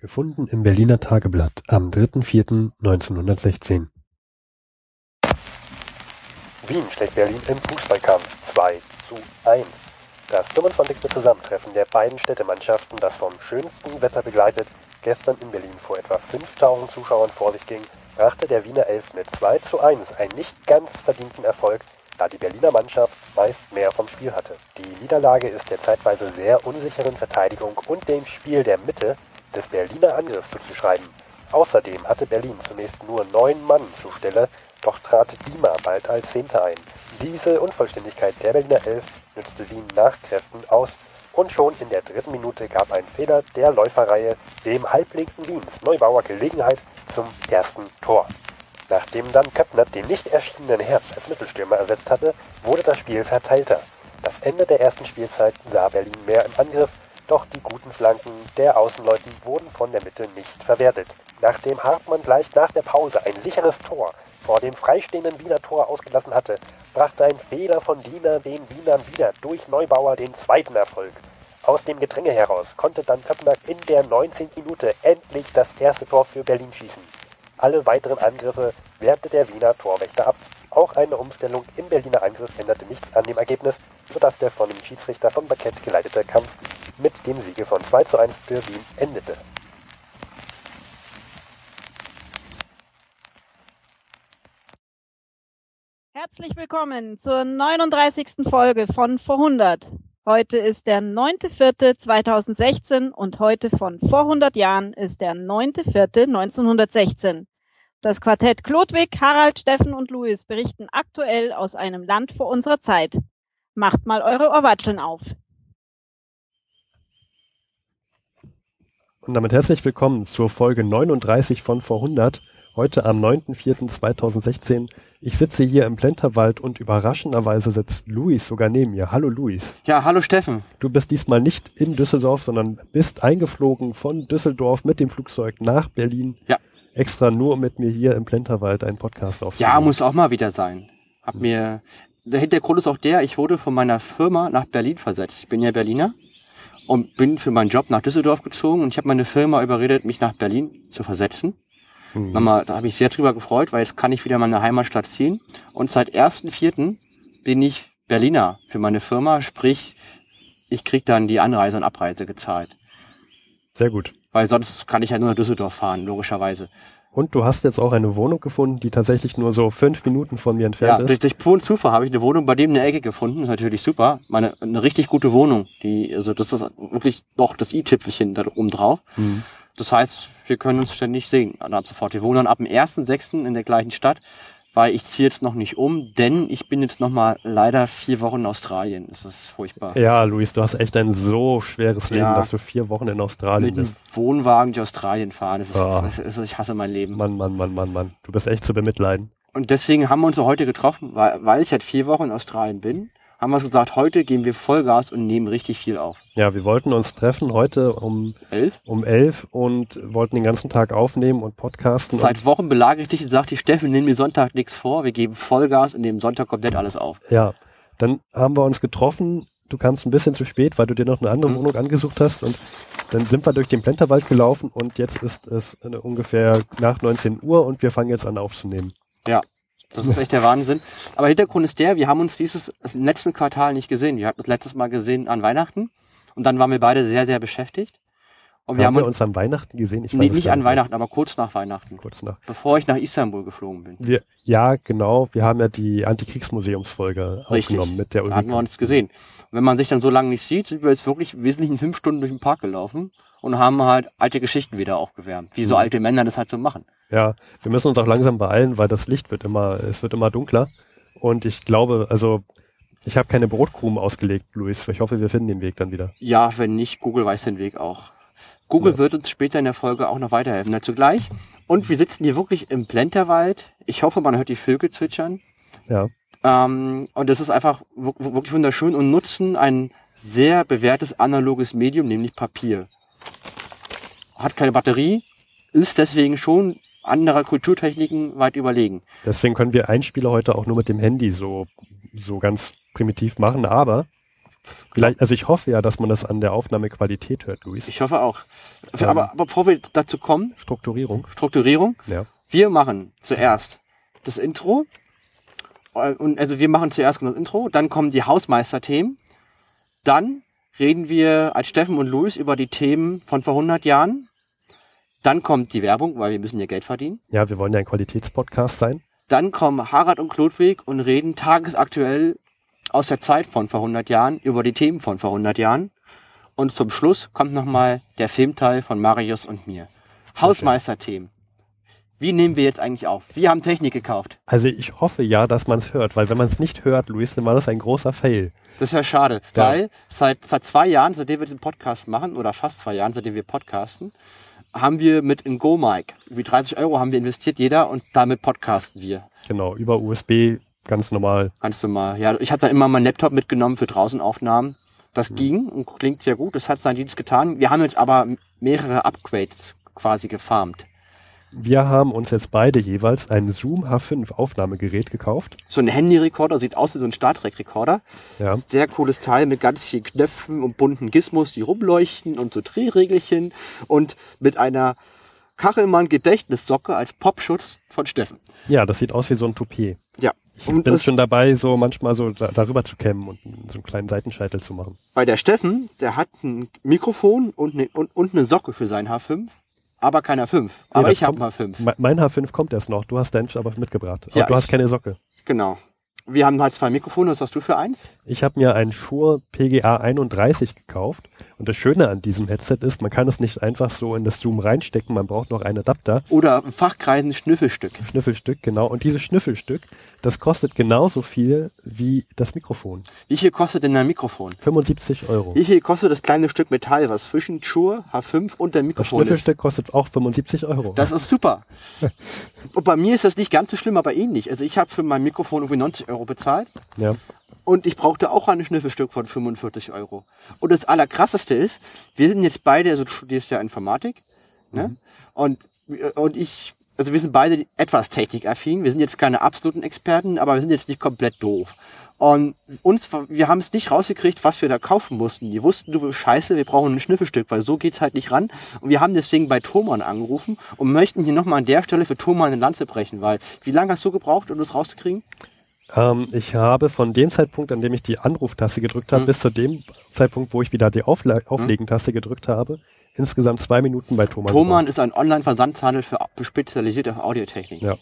Gefunden im Berliner Tageblatt am 3.4.1916 Wien schlägt Berlin im Fußballkampf 2 zu 1. Das 25. Zusammentreffen der beiden Städtemannschaften, das vom schönsten Wetter begleitet gestern in Berlin vor etwa 5000 Zuschauern vor sich ging, brachte der Wiener Elf mit 2 zu 1 einen nicht ganz verdienten Erfolg, da die Berliner Mannschaft meist mehr vom Spiel hatte. Die Niederlage ist der zeitweise sehr unsicheren Verteidigung und dem Spiel der Mitte des Berliner Angriffs zuzuschreiben. Außerdem hatte Berlin zunächst nur neun Mann zur Stelle, doch trat Dima bald als Zehnter ein. Diese Unvollständigkeit der Berliner Elf nützte Wien nach Kräften aus und schon in der dritten Minute gab ein Fehler der Läuferreihe dem halblinken Wiens Neubauer Gelegenheit zum ersten Tor. Nachdem dann Köppner den nicht erschienenen Herz als Mittelstürmer ersetzt hatte, wurde das Spiel verteilter. Das Ende der ersten Spielzeit sah Berlin mehr im Angriff doch die guten Flanken der Außenleuten wurden von der Mitte nicht verwertet. Nachdem Hartmann gleich nach der Pause ein sicheres Tor vor dem freistehenden Wiener Tor ausgelassen hatte, brachte ein Fehler von Diener den Wienern wieder durch Neubauer den zweiten Erfolg. Aus dem Gedränge heraus konnte dann Köppner in der 19. Minute endlich das erste Tor für Berlin schießen. Alle weiteren Angriffe wehrte der Wiener Torwächter ab. Auch eine Umstellung im Berliner Angriff änderte nichts an dem Ergebnis, sodass der von dem Schiedsrichter von Parkett geleitete Kampf mit dem Siege von 2 zu 1 für Wien endete. Herzlich willkommen zur 39. Folge von Vor 100. Heute ist der 9.4.2016 und heute von vor 100 Jahren ist der 9.4.1916. Das Quartett Klodwig, Harald, Steffen und Louis berichten aktuell aus einem Land vor unserer Zeit. Macht mal eure Ohrwatscheln auf. Und damit herzlich willkommen zur Folge 39 von vor 100. Heute am 9.4.2016. Ich sitze hier im Plenterwald und überraschenderweise sitzt Luis sogar neben mir. Hallo Luis. Ja, hallo Steffen. Du bist diesmal nicht in Düsseldorf, sondern bist eingeflogen von Düsseldorf mit dem Flugzeug nach Berlin. Ja. Extra nur mit mir hier im Plenterwald einen Podcast aufzunehmen. Ja, muss auch mal wieder sein. Hab mir, der Hintergrund ist auch der, ich wurde von meiner Firma nach Berlin versetzt. Ich bin ja Berliner und bin für meinen Job nach Düsseldorf gezogen und ich habe meine Firma überredet, mich nach Berlin zu versetzen. Mhm. Nochmal, da habe ich sehr drüber gefreut, weil jetzt kann ich wieder meine Heimatstadt ziehen. Und seit 1.4. bin ich Berliner für meine Firma, sprich, ich krieg dann die Anreise und Abreise gezahlt. Sehr gut. Weil sonst kann ich ja nur nach Düsseldorf fahren, logischerweise. Und du hast jetzt auch eine Wohnung gefunden, die tatsächlich nur so fünf Minuten von mir entfernt ja, ist. Durch, durch puren Zufall habe ich eine Wohnung bei dem in der Ecke gefunden. Das ist natürlich super. Meine, eine richtig gute Wohnung. Die, also das ist wirklich doch das i-Tüpfelchen da oben drauf. Mhm. Das heißt, wir können uns ständig sehen. Und ab sofort. Wir wohnen dann ab dem 1.6. in der gleichen Stadt weil ich ziehe jetzt noch nicht um, denn ich bin jetzt noch mal leider vier Wochen in Australien. Das ist furchtbar. Ja, Luis, du hast echt ein so schweres Leben, ja. dass du vier Wochen in Australien Mit bist. Wohnwagen durch Australien fahren. Das ist, oh. das ist, ich hasse mein Leben. Mann, Mann, Mann, Mann, Mann. Du bist echt zu bemitleiden. Und deswegen haben wir uns heute getroffen, weil, weil ich halt vier Wochen in Australien bin haben wir gesagt, heute geben wir Vollgas und nehmen richtig viel auf. Ja, wir wollten uns treffen heute um elf, um elf und wollten den ganzen Tag aufnehmen und podcasten. Seit Wochen belage ich dich und sagte, Steffen, nimm mir Sonntag nichts vor, wir geben Vollgas und nehmen Sonntag komplett alles auf. Ja, dann haben wir uns getroffen. Du kamst ein bisschen zu spät, weil du dir noch eine andere mhm. Wohnung angesucht hast und dann sind wir durch den Plenterwald gelaufen und jetzt ist es ungefähr nach 19 Uhr und wir fangen jetzt an aufzunehmen. Ja, das ist echt der Wahnsinn. Aber Hintergrund ist der, wir haben uns dieses im letzten Quartal nicht gesehen. Wir haben das letztes Mal gesehen an Weihnachten. Und dann waren wir beide sehr, sehr beschäftigt. Und wir haben, wir uns, an Weihnachten gesehen? Ich nee, nicht an Weihnachten, aber kurz nach Weihnachten. Kurz nach. Bevor ich nach Istanbul geflogen bin. Wir, ja, genau. Wir haben ja die Antikriegsmuseumsfolge aufgenommen mit der Ulrike. Da hatten wir uns gesehen. Und wenn man sich dann so lange nicht sieht, sind wir jetzt wirklich wesentlich in fünf Stunden durch den Park gelaufen und haben halt alte Geschichten wieder aufgewärmt. Wie so mhm. alte Männer das halt so machen. Ja, wir müssen uns auch langsam beeilen, weil das Licht wird immer, es wird immer dunkler. Und ich glaube, also ich habe keine Brotkrumen ausgelegt, Luis. Ich hoffe, wir finden den Weg dann wieder. Ja, wenn nicht, Google weiß den Weg auch. Google ja. wird uns später in der Folge auch noch weiterhelfen. Dazu gleich. Und wir sitzen hier wirklich im Plenterwald. Ich hoffe, man hört die Vögel zwitschern. Ja. Ähm, und das ist einfach wirklich wunderschön und nutzen ein sehr bewährtes analoges Medium, nämlich Papier. Hat keine Batterie, ist deswegen schon anderer Kulturtechniken weit überlegen. Deswegen können wir Einspieler heute auch nur mit dem Handy so, so ganz primitiv machen, aber Vielleicht, also ich hoffe ja, dass man das an der Aufnahmequalität hört, Luis. Ich hoffe auch. Ähm. Aber, aber bevor wir dazu kommen, Strukturierung. Strukturierung. Ja. Wir machen zuerst das Intro. Äh, Und also wir machen zuerst das Intro, dann kommen die Hausmeisterthemen. Dann reden wir als Steffen und Luis über die Themen von vor 100 Jahren. Dann kommt die Werbung, weil wir müssen ja Geld verdienen. Ja, wir wollen ja ein Qualitätspodcast sein. Dann kommen Harald und Klodwig und reden tagesaktuell aus der Zeit von vor 100 Jahren über die Themen von vor 100 Jahren. Und zum Schluss kommt nochmal der Filmteil von Marius und mir. Hausmeisterthemen. Wie nehmen wir jetzt eigentlich auf? Wir haben Technik gekauft. Also ich hoffe ja, dass man es hört, weil wenn man es nicht hört, Luis, dann war das ein großer Fail. Das ist ja schade, Ja. weil seit, seit zwei Jahren, seitdem wir diesen Podcast machen, oder fast zwei Jahren, seitdem wir podcasten, haben wir mit einem Go-Mic, wie 30 Euro haben wir investiert jeder und damit podcasten wir. Genau, über USB ganz normal. Ganz normal. Ja, ich habe da immer meinen Laptop mitgenommen für Draußenaufnahmen. Mhm. Das ging und klingt sehr gut. Das hat seinen Dienst getan. Wir haben jetzt aber mehrere Upgrades quasi gefarmt. Wir haben uns jetzt beide jeweils ein Zoom H5 Aufnahmegerät gekauft. So ein Handy-Recorder sieht aus wie so ein Star Trek-Recorder. Ja. Sehr cooles Teil mit ganz vielen Knöpfen und bunten Gizmos, die rumleuchten und so Drehregelchen und mit einer Kachelmann-Gedächtnissocke als Popschutz von Steffen. Ja, das sieht aus wie so ein Toupet. Ja. Ich Und bin schon dabei, so manchmal so da, darüber zu kämmen und so einen kleinen Seitenscheitel zu machen. bei der Steffen, der hat ein Mikrofon und eine, und, und eine Socke für sein H5, aber kein H5. Aber das ich habe kommt- ein H5. Me- Mein H5 kommt erst noch. Du hast deins aber mitgebracht. Aber Ja, du hast keine Socke. Genau. Wir haben halt zwei Mikrofone. Was hast du für eins? Ich habe mir ein Shure PGA 31 gekauft und das Schöne an diesem Headset ist, man kann es nicht einfach so in das Zoom reinstecken, man braucht noch einen Adapter, Oder Fachkreisen Schnüffelstück. Schnüffelstück, genau. Und dieses Schnüffelstück, das kostet genauso viel wie das Mikrofon. Wie viel kostet denn dein Mikrofon? 75 Euro. Wie viel kostet das kleine Stück Metall, was zwischen Shure, H5 und dem Das Mikrofon ist? Schnüffelstück kostet auch 75 Euro. Das ist super. Und bei mir ist das nicht ganz so schlimm, aber ähnlich. Also ich habe für mein Mikrofon irgendwie 90 Euro bezahlt ja. Und ich brauchte auch ein Schnüffelstück von 45 Euro. Und das Allerkrasseste ist, wir sind jetzt beide, also du studierst ja Informatik, ne? Und, und ich, also wir sind beide etwas technikaffin. Wir sind jetzt keine absoluten Experten, aber wir sind jetzt nicht komplett doof. Und uns, wir haben es nicht rausgekriegt, was wir da kaufen mussten. Die wussten, du Scheiße, wir brauchen ein Schnüffelstück, weil so geht's halt nicht ran. Und wir haben deswegen bei Thomann angerufen und möchten hier nochmal an der Stelle für Thomann eine Lanze brechen, weil wie lange hast du gebraucht, um das rauszukriegen? Ähm, ich habe von dem Zeitpunkt, an dem ich die Anruftaste gedrückt habe, Mhm. bis zu dem Zeitpunkt, wo ich wieder die Aufle Auflegentaste gedrückt habe, insgesamt zwei Minuten bei Thomann. Thomann ist ein Online-Versandhandel für spezialisiert auf Audiotechnik. Ja.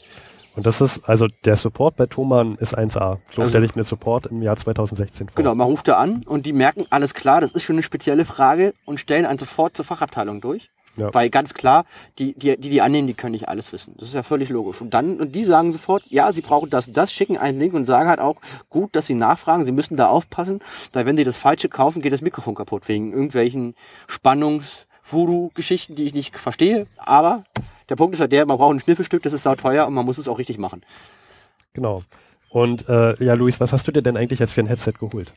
Und das ist, also der Support bei Thomann ist 1A. So Also- stelle ich mir Support im Jahr 2016 vor. Genau, man ruft da an und die merken, alles klar, das ist schon eine spezielle Frage und stellen einen sofort zur Fachabteilung durch. Ja. Weil ganz klar, die, die, die, die annehmen, die können nicht alles wissen. Das ist ja völlig logisch. Und dann, und die sagen sofort, ja, sie brauchen das das, schicken einen Link und sagen halt auch, gut, dass sie nachfragen, sie müssen da aufpassen, weil wenn sie das Falsche kaufen, geht das Mikrofon kaputt, wegen irgendwelchen Spannungs- Voodoo-Geschichten, die ich nicht verstehe. Aber der Punkt ist halt der, man braucht ein Schnüffelstück, das ist sauteuer und man muss es auch richtig machen. Genau. Und äh, ja, Luis, was hast du dir denn eigentlich jetzt für ein Headset geholt?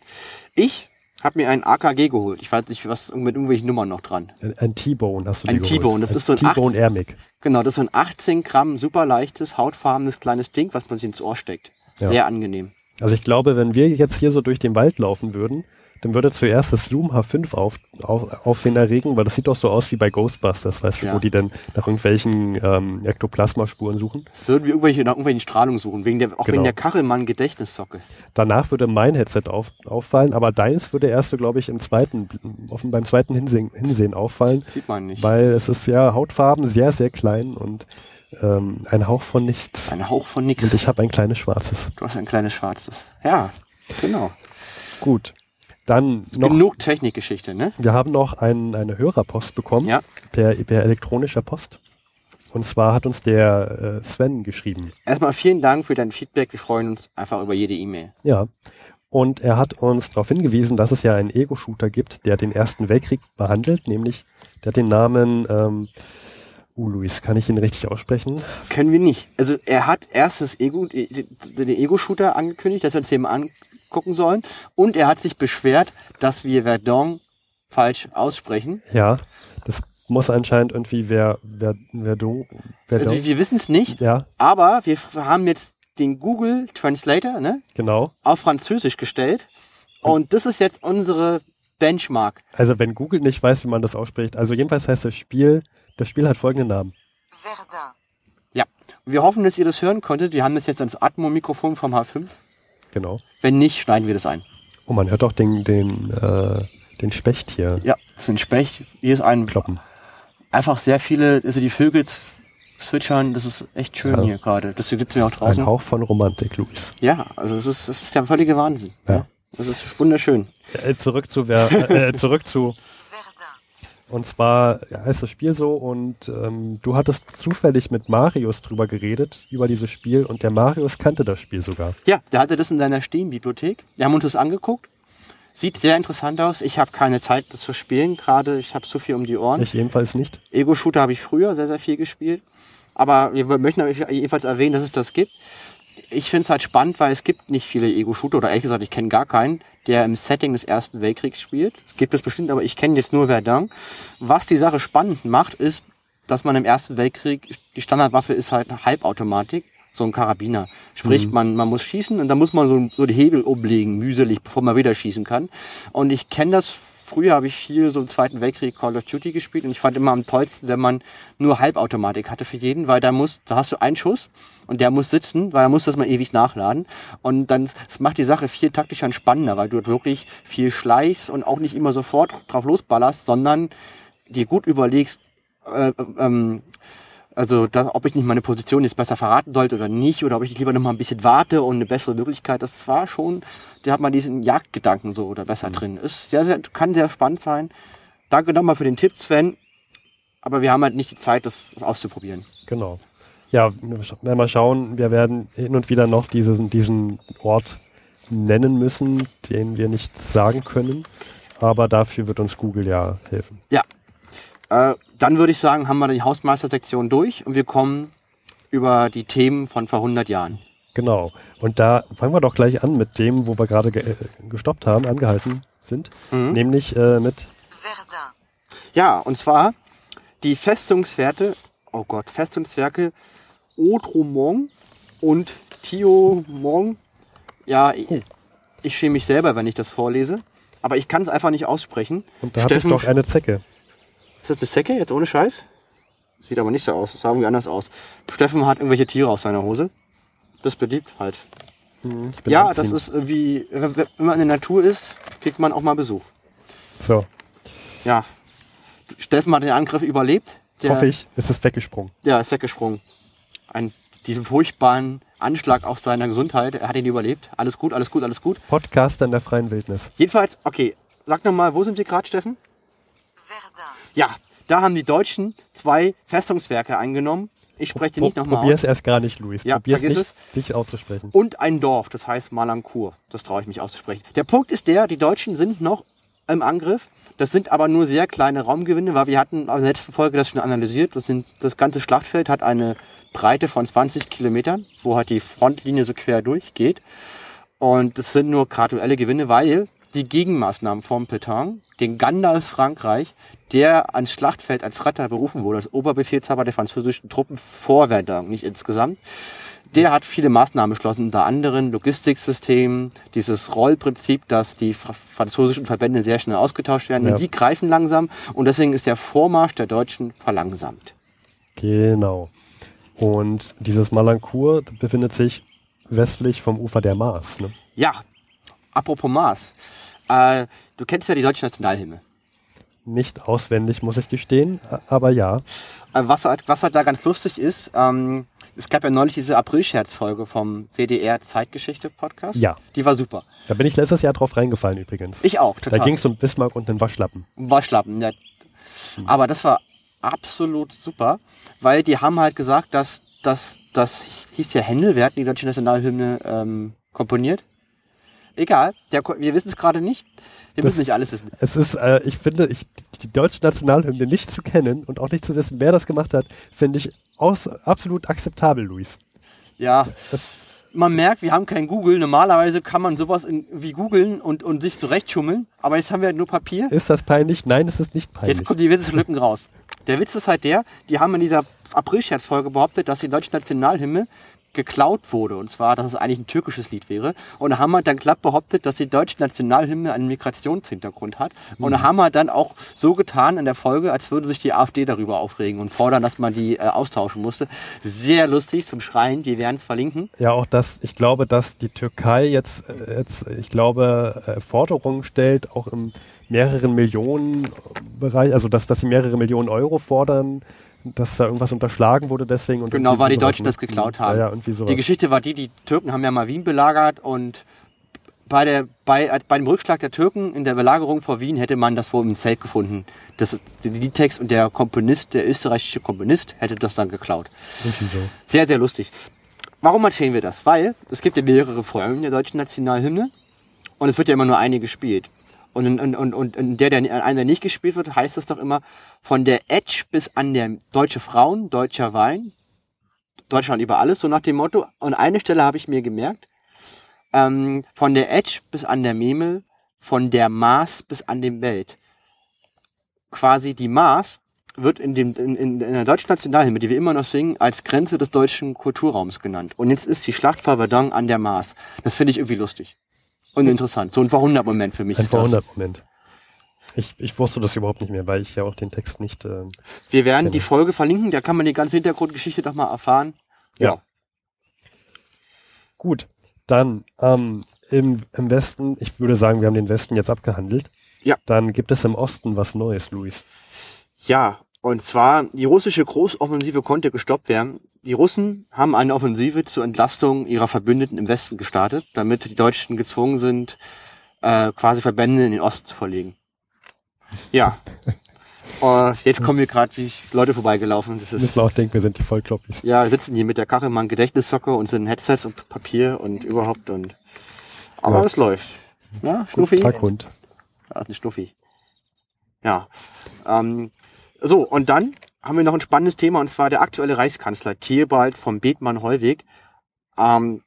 Ich habe mir ein AKG geholt. Ich weiß nicht, was mit irgendwelchen Nummern noch dran. Ein, ein T-Bone hast du Ein. T-Bone, das ist so ein T-Bone acht- Air Mic. Genau, das ist so ein 18 Gramm super leichtes, hautfarbenes kleines Ding, was man sich ins Ohr steckt. Ja. Sehr angenehm. Also ich glaube, wenn wir jetzt hier so durch den Wald laufen würden, dann würde zuerst das Zoom H5 auf, auf, Aufsehen erregen, weil das sieht doch so aus wie bei Ghostbusters, weißt du, Ja. wo die dann nach irgendwelchen ähm, Ektoplasmaspuren suchen. Das würden wir irgendwelche, nach irgendwelchen Strahlungen suchen, wegen der, auch Genau. wegen der Kachelmann-Gedächtnissocke. Danach würde mein Headset auf, auffallen, aber deins würde erst so, glaube ich, im zweiten, auf, beim zweiten Hinsehen, Hinsehen auffallen, Das sieht man nicht. weil es ist sehr Hautfarben, sehr, sehr klein und ähm, ein Hauch von nichts. Ein Hauch von nix. Und ich habe ein kleines schwarzes. Du hast ein kleines schwarzes. Ja, genau. Gut. Dann noch, Genug Technikgeschichte, ne? wir haben noch ein, eine Hörerpost bekommen. Ja. per, per elektronischer Post. Und zwar hat uns der äh, Sven geschrieben. Erstmal vielen Dank für dein Feedback. Wir freuen uns einfach über jede E-Mail. Ja. Und er hat uns darauf hingewiesen, dass es ja einen Ego-Shooter gibt, der den Ersten Weltkrieg behandelt, nämlich der hat den Namen, ähm, uh, Luis, kann ich ihn richtig aussprechen? Können wir nicht. Also er hat erst das Ego, den den Ego-Shooter angekündigt, dass wir uns den mal angucken sollen. Und er hat sich beschwert, dass wir Verdun falsch aussprechen. Ja, das muss anscheinend irgendwie wer, wer, du, wer Also wir wissen es nicht, ja, aber wir haben jetzt den Google Translator ne, genau. auf Französisch gestellt Und das ist jetzt unsere Benchmark. Also wenn Google nicht weiß, wie man das ausspricht, also jedenfalls heißt das Spiel, das Spiel hat folgenden Namen. Verdun. Ja. Wir hoffen, dass ihr das hören konntet. Wir haben das jetzt ans Atmo-Mikrofon vom H5. Genau. Wenn nicht, schneiden wir das ein. Oh, man hört auch den, den, äh, den Specht hier Ja, das ist ein Specht. Hier ist ein kloppen. einfach sehr viele, also die Vögel zwitschern, das ist echt schön Ja. hier gerade. Deswegen sitzen wir auch draußen. Ein Hauch von Romantik, Luis. Ja, also es ist, es ist der völlige Wahnsinn. Ja. Das ist wunderschön. Äh, zurück zu wer, äh, zurück zu. Und zwar heißt das Spiel so und ähm, du hattest zufällig mit Marius drüber geredet über dieses Spiel und der Marius kannte das Spiel sogar. Ja, der hatte das in seiner Steam-Bibliothek. Wir haben uns das angeguckt. Sieht sehr interessant aus. Ich habe keine Zeit, das zu spielen. Gerade, ich habe zu viel um die Ohren. Ich jedenfalls nicht. Ego-Shooter habe ich früher sehr, sehr viel gespielt. Aber wir möchten jedenfalls erwähnen, dass es das gibt. Ich finde es halt spannend, weil es gibt nicht viele Ego-Shooter, oder ehrlich gesagt, ich kenne gar keinen, der im Setting des Ersten Weltkriegs spielt. Es gibt es bestimmt, aber ich kenne jetzt nur Verdun. Was die Sache spannend macht, ist, dass man im Ersten Weltkrieg, die Standardwaffe ist halt eine Halbautomatik, so ein Karabiner. Sprich, man, man muss schießen und dann muss man so, so die Hebel umlegen, mühselig, bevor man wieder schießen kann. Und ich kenne das Früher habe ich viel so im Zweiten Weltkrieg Call of Duty gespielt und ich fand immer am tollsten, wenn man nur Halbautomatik hatte für jeden, weil da muss, da hast du einen Schuss und der muss sitzen, weil er muss das mal ewig nachladen. Und dann das macht die Sache viel taktischer und spannender, weil du wirklich viel schleichst und auch nicht immer sofort drauf losballerst, sondern dir gut überlegst, äh, ähm, also da, ob ich nicht meine Position jetzt besser verraten sollte oder nicht, oder ob ich lieber noch mal ein bisschen warte und eine bessere Möglichkeit. Das war schon, da hat man diesen Jagdgedanken so oder besser drin. Ist sehr, sehr, kann sehr spannend sein. Danke nochmal für den Tipp, Sven. Aber wir haben halt nicht die Zeit, das, das auszuprobieren. Genau. Ja, wir mal schauen. Wir werden hin und wieder noch diesen, diesen Ort nennen müssen, den wir nicht sagen können. Aber dafür wird uns Google ja helfen. Ja. Äh, dann würde ich sagen, haben wir die Hausmeistersektion durch und wir kommen über die Themen von vor 100 Jahren. Genau. Und da fangen wir doch gleich an mit dem, wo wir gerade ge äh, gestoppt haben, angehalten sind. Mhm. Nämlich äh, mit Verdun. Ja, und zwar die Festungswerte, oh Gott, Festungswerke Odromont und Thiaumont. Ja, ich, ich schäme mich selber, wenn ich das vorlese, aber ich kann es einfach nicht aussprechen. Und da habe ich doch eine Zecke. Ist das eine Säcke jetzt ohne Scheiß? Sieht aber nicht so aus, sah irgendwie anders aus. Steffen hat irgendwelche Tiere auf seiner Hose. Das beliebt halt. Bin Ja, das ist irgendwie, wenn wenn man in der Natur ist, kriegt man auch mal Besuch. So, Ja. Steffen hat den Angriff überlebt. Der- hoffe ich, ist es weggesprungen. Ja, ist weggesprungen. Ein, diesen furchtbaren Anschlag auf seiner Gesundheit. Er hat ihn überlebt. Alles gut, alles gut, alles gut. Podcaster in der freien Wildnis. Jedenfalls, okay, sag nochmal, wo sind wir gerade, Steffen? Ja, da haben die Deutschen zwei Festungswerke eingenommen. Ich spreche die nicht nochmal Probier aus. es erst gar nicht, Luis. Ja, Probier es vergiss nicht, es. dich auszusprechen. Und ein Dorf, das heißt Malancourt. Das traue ich mich auszusprechen. Der Punkt ist der, die Deutschen sind noch im Angriff. Das sind aber nur sehr kleine Raumgewinne, weil wir hatten in der letzten Folge das schon analysiert. Das, sind, das ganze Schlachtfeld hat eine Breite von 20 Kilometern, wo halt die Frontlinie so quer durchgeht. Und das sind nur graduelle Gewinne, weil die Gegenmaßnahmen vom Petain, den Gandalf Frankreich, der ans Schlachtfeld als Retter berufen wurde, als Oberbefehlshaber der französischen Truppen vor Verdun, nicht insgesamt, der hat viele Maßnahmen beschlossen, unter anderem Logistiksystem, dieses Rollprinzip, dass die fr- französischen Verbände sehr schnell ausgetauscht werden. Ja. Und die greifen langsam und deswegen ist der Vormarsch der Deutschen verlangsamt. Genau. Und dieses Malancourt befindet sich westlich vom Ufer der Maas. Ne? Ja, apropos Mars. Äh, du kennst ja die deutsche Nationalhymne. Nicht auswendig, muss ich gestehen, aber ja. Äh, was, halt, was halt da ganz lustig ist, ähm, es gab ja neulich diese April-Scherz-Folge vom WDR Zeitgeschichte-Podcast. Ja. Die war super. Da bin ich letztes Jahr drauf reingefallen übrigens. Ich auch, da total. ging es um Bismarck und den Waschlappen. Waschlappen, ja. Aber das war absolut super, weil die haben halt gesagt, dass dass das hieß ja Händel, wer hat die deutsche Nationalhymne ähm, komponiert? Egal, der, wir wissen es gerade nicht. Wir Das- müssen nicht alles wissen. Es ist, äh, ich finde, ich, die deutsche Nationalhymne nicht zu kennen und auch nicht zu wissen, wer das gemacht hat, finde ich aus, absolut akzeptabel, Luis. Ja, Das, man merkt, wir haben kein Google. Normalerweise kann man sowas in, wie googeln und, und sich zurechtschummeln. Aber jetzt haben wir nur Papier. ist das peinlich? Nein, es ist nicht peinlich. Jetzt kommen die Witzeslücken raus. Der Witz ist halt der, die haben in dieser April-Scherz-Folge behauptet, dass die deutsche Nationalhymne geklaut wurde. Und zwar, dass es eigentlich ein türkisches Lied wäre. Und wir dann glatt behauptet, dass die deutsche Nationalhymne einen Migrationshintergrund hat. Und da haben wir dann auch so getan in der Folge, als würde sich die AfD darüber aufregen und fordern, dass man die äh, austauschen musste. Sehr lustig zum Schreien. Wir werden es verlinken. Ja, auch das, ich glaube, dass die Türkei jetzt, äh, jetzt ich glaube, äh, Forderungen stellt, auch im mehreren Millionen Bereich, also dass, dass sie mehrere Millionen Euro fordern, dass da irgendwas unterschlagen wurde deswegen. Und Genau, weil die Deutschen das geklaut haben. Ja, ja. Die Geschichte war die, die Türken haben ja mal Wien belagert und bei, der, bei, bei dem Rückschlag der Türken in der Belagerung vor Wien hätte man das wohl im Zelt gefunden. Das der Liedtext und der Komponist, der österreichische Komponist, hätte das dann geklaut. Sehr, sehr lustig. Warum erzählen wir das? Weil es gibt ja mehrere Folgen der deutschen Nationalhymne und es wird ja immer nur eine gespielt. Und, und, und, und der, der in einer nicht gespielt wird, heißt es doch immer von der Edge bis an der deutsche Frauen, deutscher Wein, Deutschland über alles, so nach dem Motto. Und eine Stelle habe ich mir gemerkt, ähm, von der Edge bis an der Memel, von der Maß bis an dem Welt. Quasi die Maß wird in, dem, in, in, der deutschen Nationalhymne, die wir immer noch singen, als Grenze des deutschen Kulturraums genannt. Und jetzt ist die Schlacht vor Verdun an der Maas. Das finde ich irgendwie lustig. Und interessant. So ein Verwundermoment für mich. Ein. Verwundert-Moment. Ich, ich wusste das überhaupt nicht mehr, weil ich ja auch den Text nicht. ähm, Wir werden die Genau. Folge verlinken, da kann man die ganze Hintergrundgeschichte doch mal erfahren. Ja. Gut, dann ähm, im, im Westen, ich würde sagen, wir haben den Westen jetzt abgehandelt. Ja. Dann gibt es im Osten was Neues, Luis. Ja, und zwar, die russische Großoffensive konnte gestoppt werden. Die Russen haben eine Offensive zur Entlastung ihrer Verbündeten im Westen gestartet, damit die Deutschen gezwungen sind, äh, quasi Verbände in den Osten zu verlegen. Ja. Und jetzt kommen hier gerade wie Leute vorbeigelaufen. Das ist, müssen auch denken, wir sind die Vollkloppis. ja, wir sitzen hier mit der Kachelmann Gedächtnissocke und sind Headsets und Papier und überhaupt und, aber Ja. es läuft. Ja, Schnuffi? Tag, Hund. Da ist ein Schnuffi. Ja. Ähm, so, und dann haben wir noch ein spannendes Thema, und zwar der aktuelle Reichskanzler Theobald vom Bethmann-Hollweg. Ähm,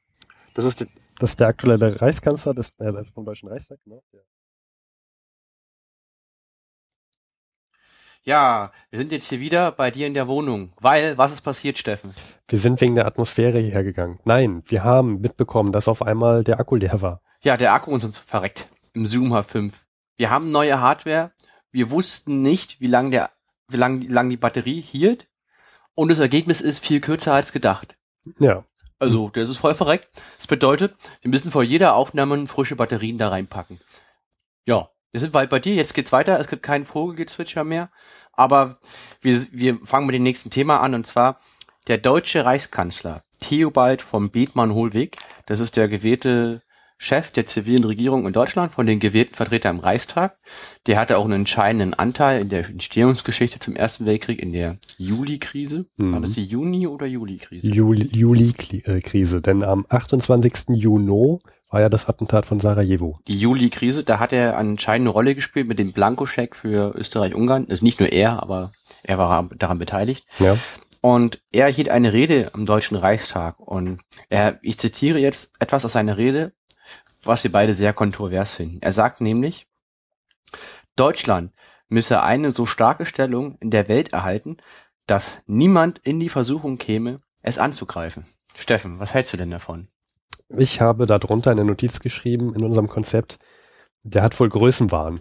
das ist der, Das ist der aktuelle Reichskanzler des, äh, also vom Deutschen Reichstag, ne? Ja. ja, wir sind jetzt hier wieder bei dir in der Wohnung. Weil, was ist passiert, Steffen? Wir sind wegen der Atmosphäre hierher gegangen. Nein, wir haben mitbekommen, dass auf einmal der Akku leer war. Ja, der Akku ist uns verreckt. Im Zoom H5. Wir haben neue Hardware. Wir wussten nicht, wie lang der, wie lang, wie lang die Batterie hielt. Und das Ergebnis ist viel kürzer als gedacht. Ja, Also, der ist voll verreckt. Das bedeutet, wir müssen vor jeder Aufnahme frische Batterien da reinpacken. Ja, wir sind bald bei dir. Jetzt geht's weiter. Es gibt keinen Vogelgezwitscher mehr. Aber wir, wir fangen mit dem nächsten Thema an. Und zwar der deutsche Reichskanzler Theobald vom Bethmann-Hohlweg. Das ist der gewählte Chef der zivilen Regierung in Deutschland von den gewählten Vertretern im Reichstag. Der hatte auch einen entscheidenden Anteil in der Entstehungsgeschichte zum Ersten Weltkrieg, in der Juli-Krise. War Mhm. das die Juni- oder Juli-Krise? Juli- Juli-Krise. Denn am 28. Juni war ja das Attentat von Sarajevo. die Juli-Krise, da hat er eine entscheidende Rolle gespielt mit dem Blankoscheck für Österreich-Ungarn. Also nicht nur er, aber er war daran beteiligt. Ja. Und er hielt eine Rede am Deutschen Reichstag. Und er, ich zitiere jetzt etwas aus seiner Rede, was wir beide sehr kontrovers finden. Er sagt nämlich, Deutschland müsse eine so starke Stellung in der Welt erhalten, dass niemand in die Versuchung käme, es anzugreifen. Steffen, was hältst du denn davon? Ich habe darunter eine Notiz geschrieben in unserem Konzept, der hat wohl Größenwahn.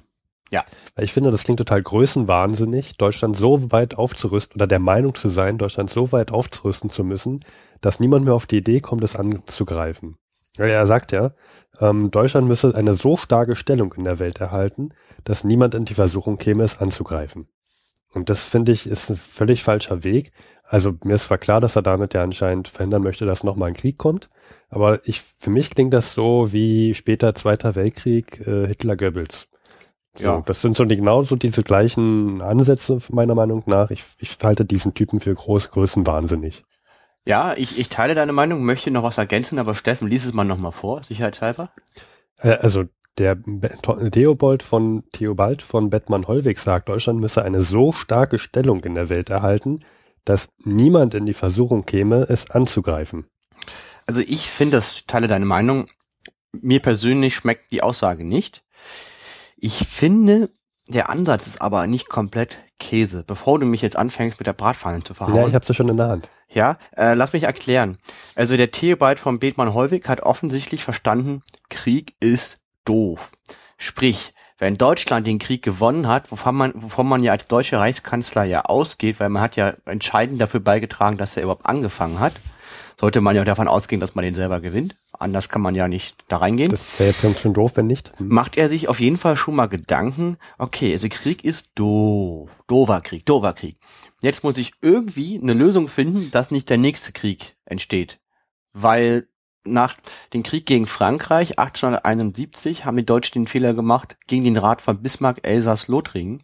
Ja. Weil ich finde, das klingt total größenwahnsinnig, Deutschland so weit aufzurüsten oder der Meinung zu sein, Deutschland so weit aufzurüsten zu müssen, dass niemand mehr auf die Idee kommt, es anzugreifen. Ja, Er sagt ja, ähm, Deutschland müsse eine so starke Stellung in der Welt erhalten, dass niemand in die Versuchung käme, es anzugreifen. Und das finde ich ist ein völlig falscher Weg. Also mir ist zwar klar, dass er damit ja anscheinend verhindern möchte, dass nochmal ein Krieg kommt, aber ich, für mich klingt das so wie später Zweiter Weltkrieg äh, Hitler-Goebbels. So, Ja. Das sind so die, genauso diese gleichen Ansätze meiner Meinung nach. Ich, ich halte diesen Typen für groß, größenwahnsinnig. Ja, ich, ich teile deine Meinung, möchte noch was ergänzen, aber Steffen, lies es mal nochmal vor, sicherheitshalber. Äh, also der Theobald von Theobald von Bettmann-Hollweg sagt, Deutschland müsse eine so starke Stellung in der Welt erhalten, dass niemand in die Versuchung käme, es anzugreifen. Also ich finde, das teile deine Meinung. Mir persönlich schmeckt die Aussage nicht. Ich finde, der Ansatz ist aber nicht komplett Käse. Bevor du mich jetzt anfängst, mit der Bratpfanne zu verhauen. Ja, ich habe sie schon in der Hand. Ja, äh, lass mich erklären. Also der Theobald von Bethmann Hollweg hat offensichtlich verstanden, Krieg ist doof. Sprich, wenn Deutschland den Krieg gewonnen hat, wovon man, wovon man ja als deutscher Reichskanzler ja ausgeht, weil man hat ja entscheidend dafür beigetragen, dass er überhaupt angefangen hat, sollte man ja davon ausgehen, dass man den selber gewinnt. Anders kann man ja nicht da reingehen. Das wäre jetzt ganz schön doof, wenn nicht. Hm. macht er sich auf jeden Fall schon mal Gedanken, okay, also Krieg ist doof, doofer Krieg, doofer Krieg. Jetzt muss ich irgendwie eine Lösung finden, dass nicht der nächste Krieg entsteht. Weil nach dem Krieg gegen Frankreich 1871 haben die Deutschen den Fehler gemacht, gegen den Rat von Bismarck Elsass-Lothringen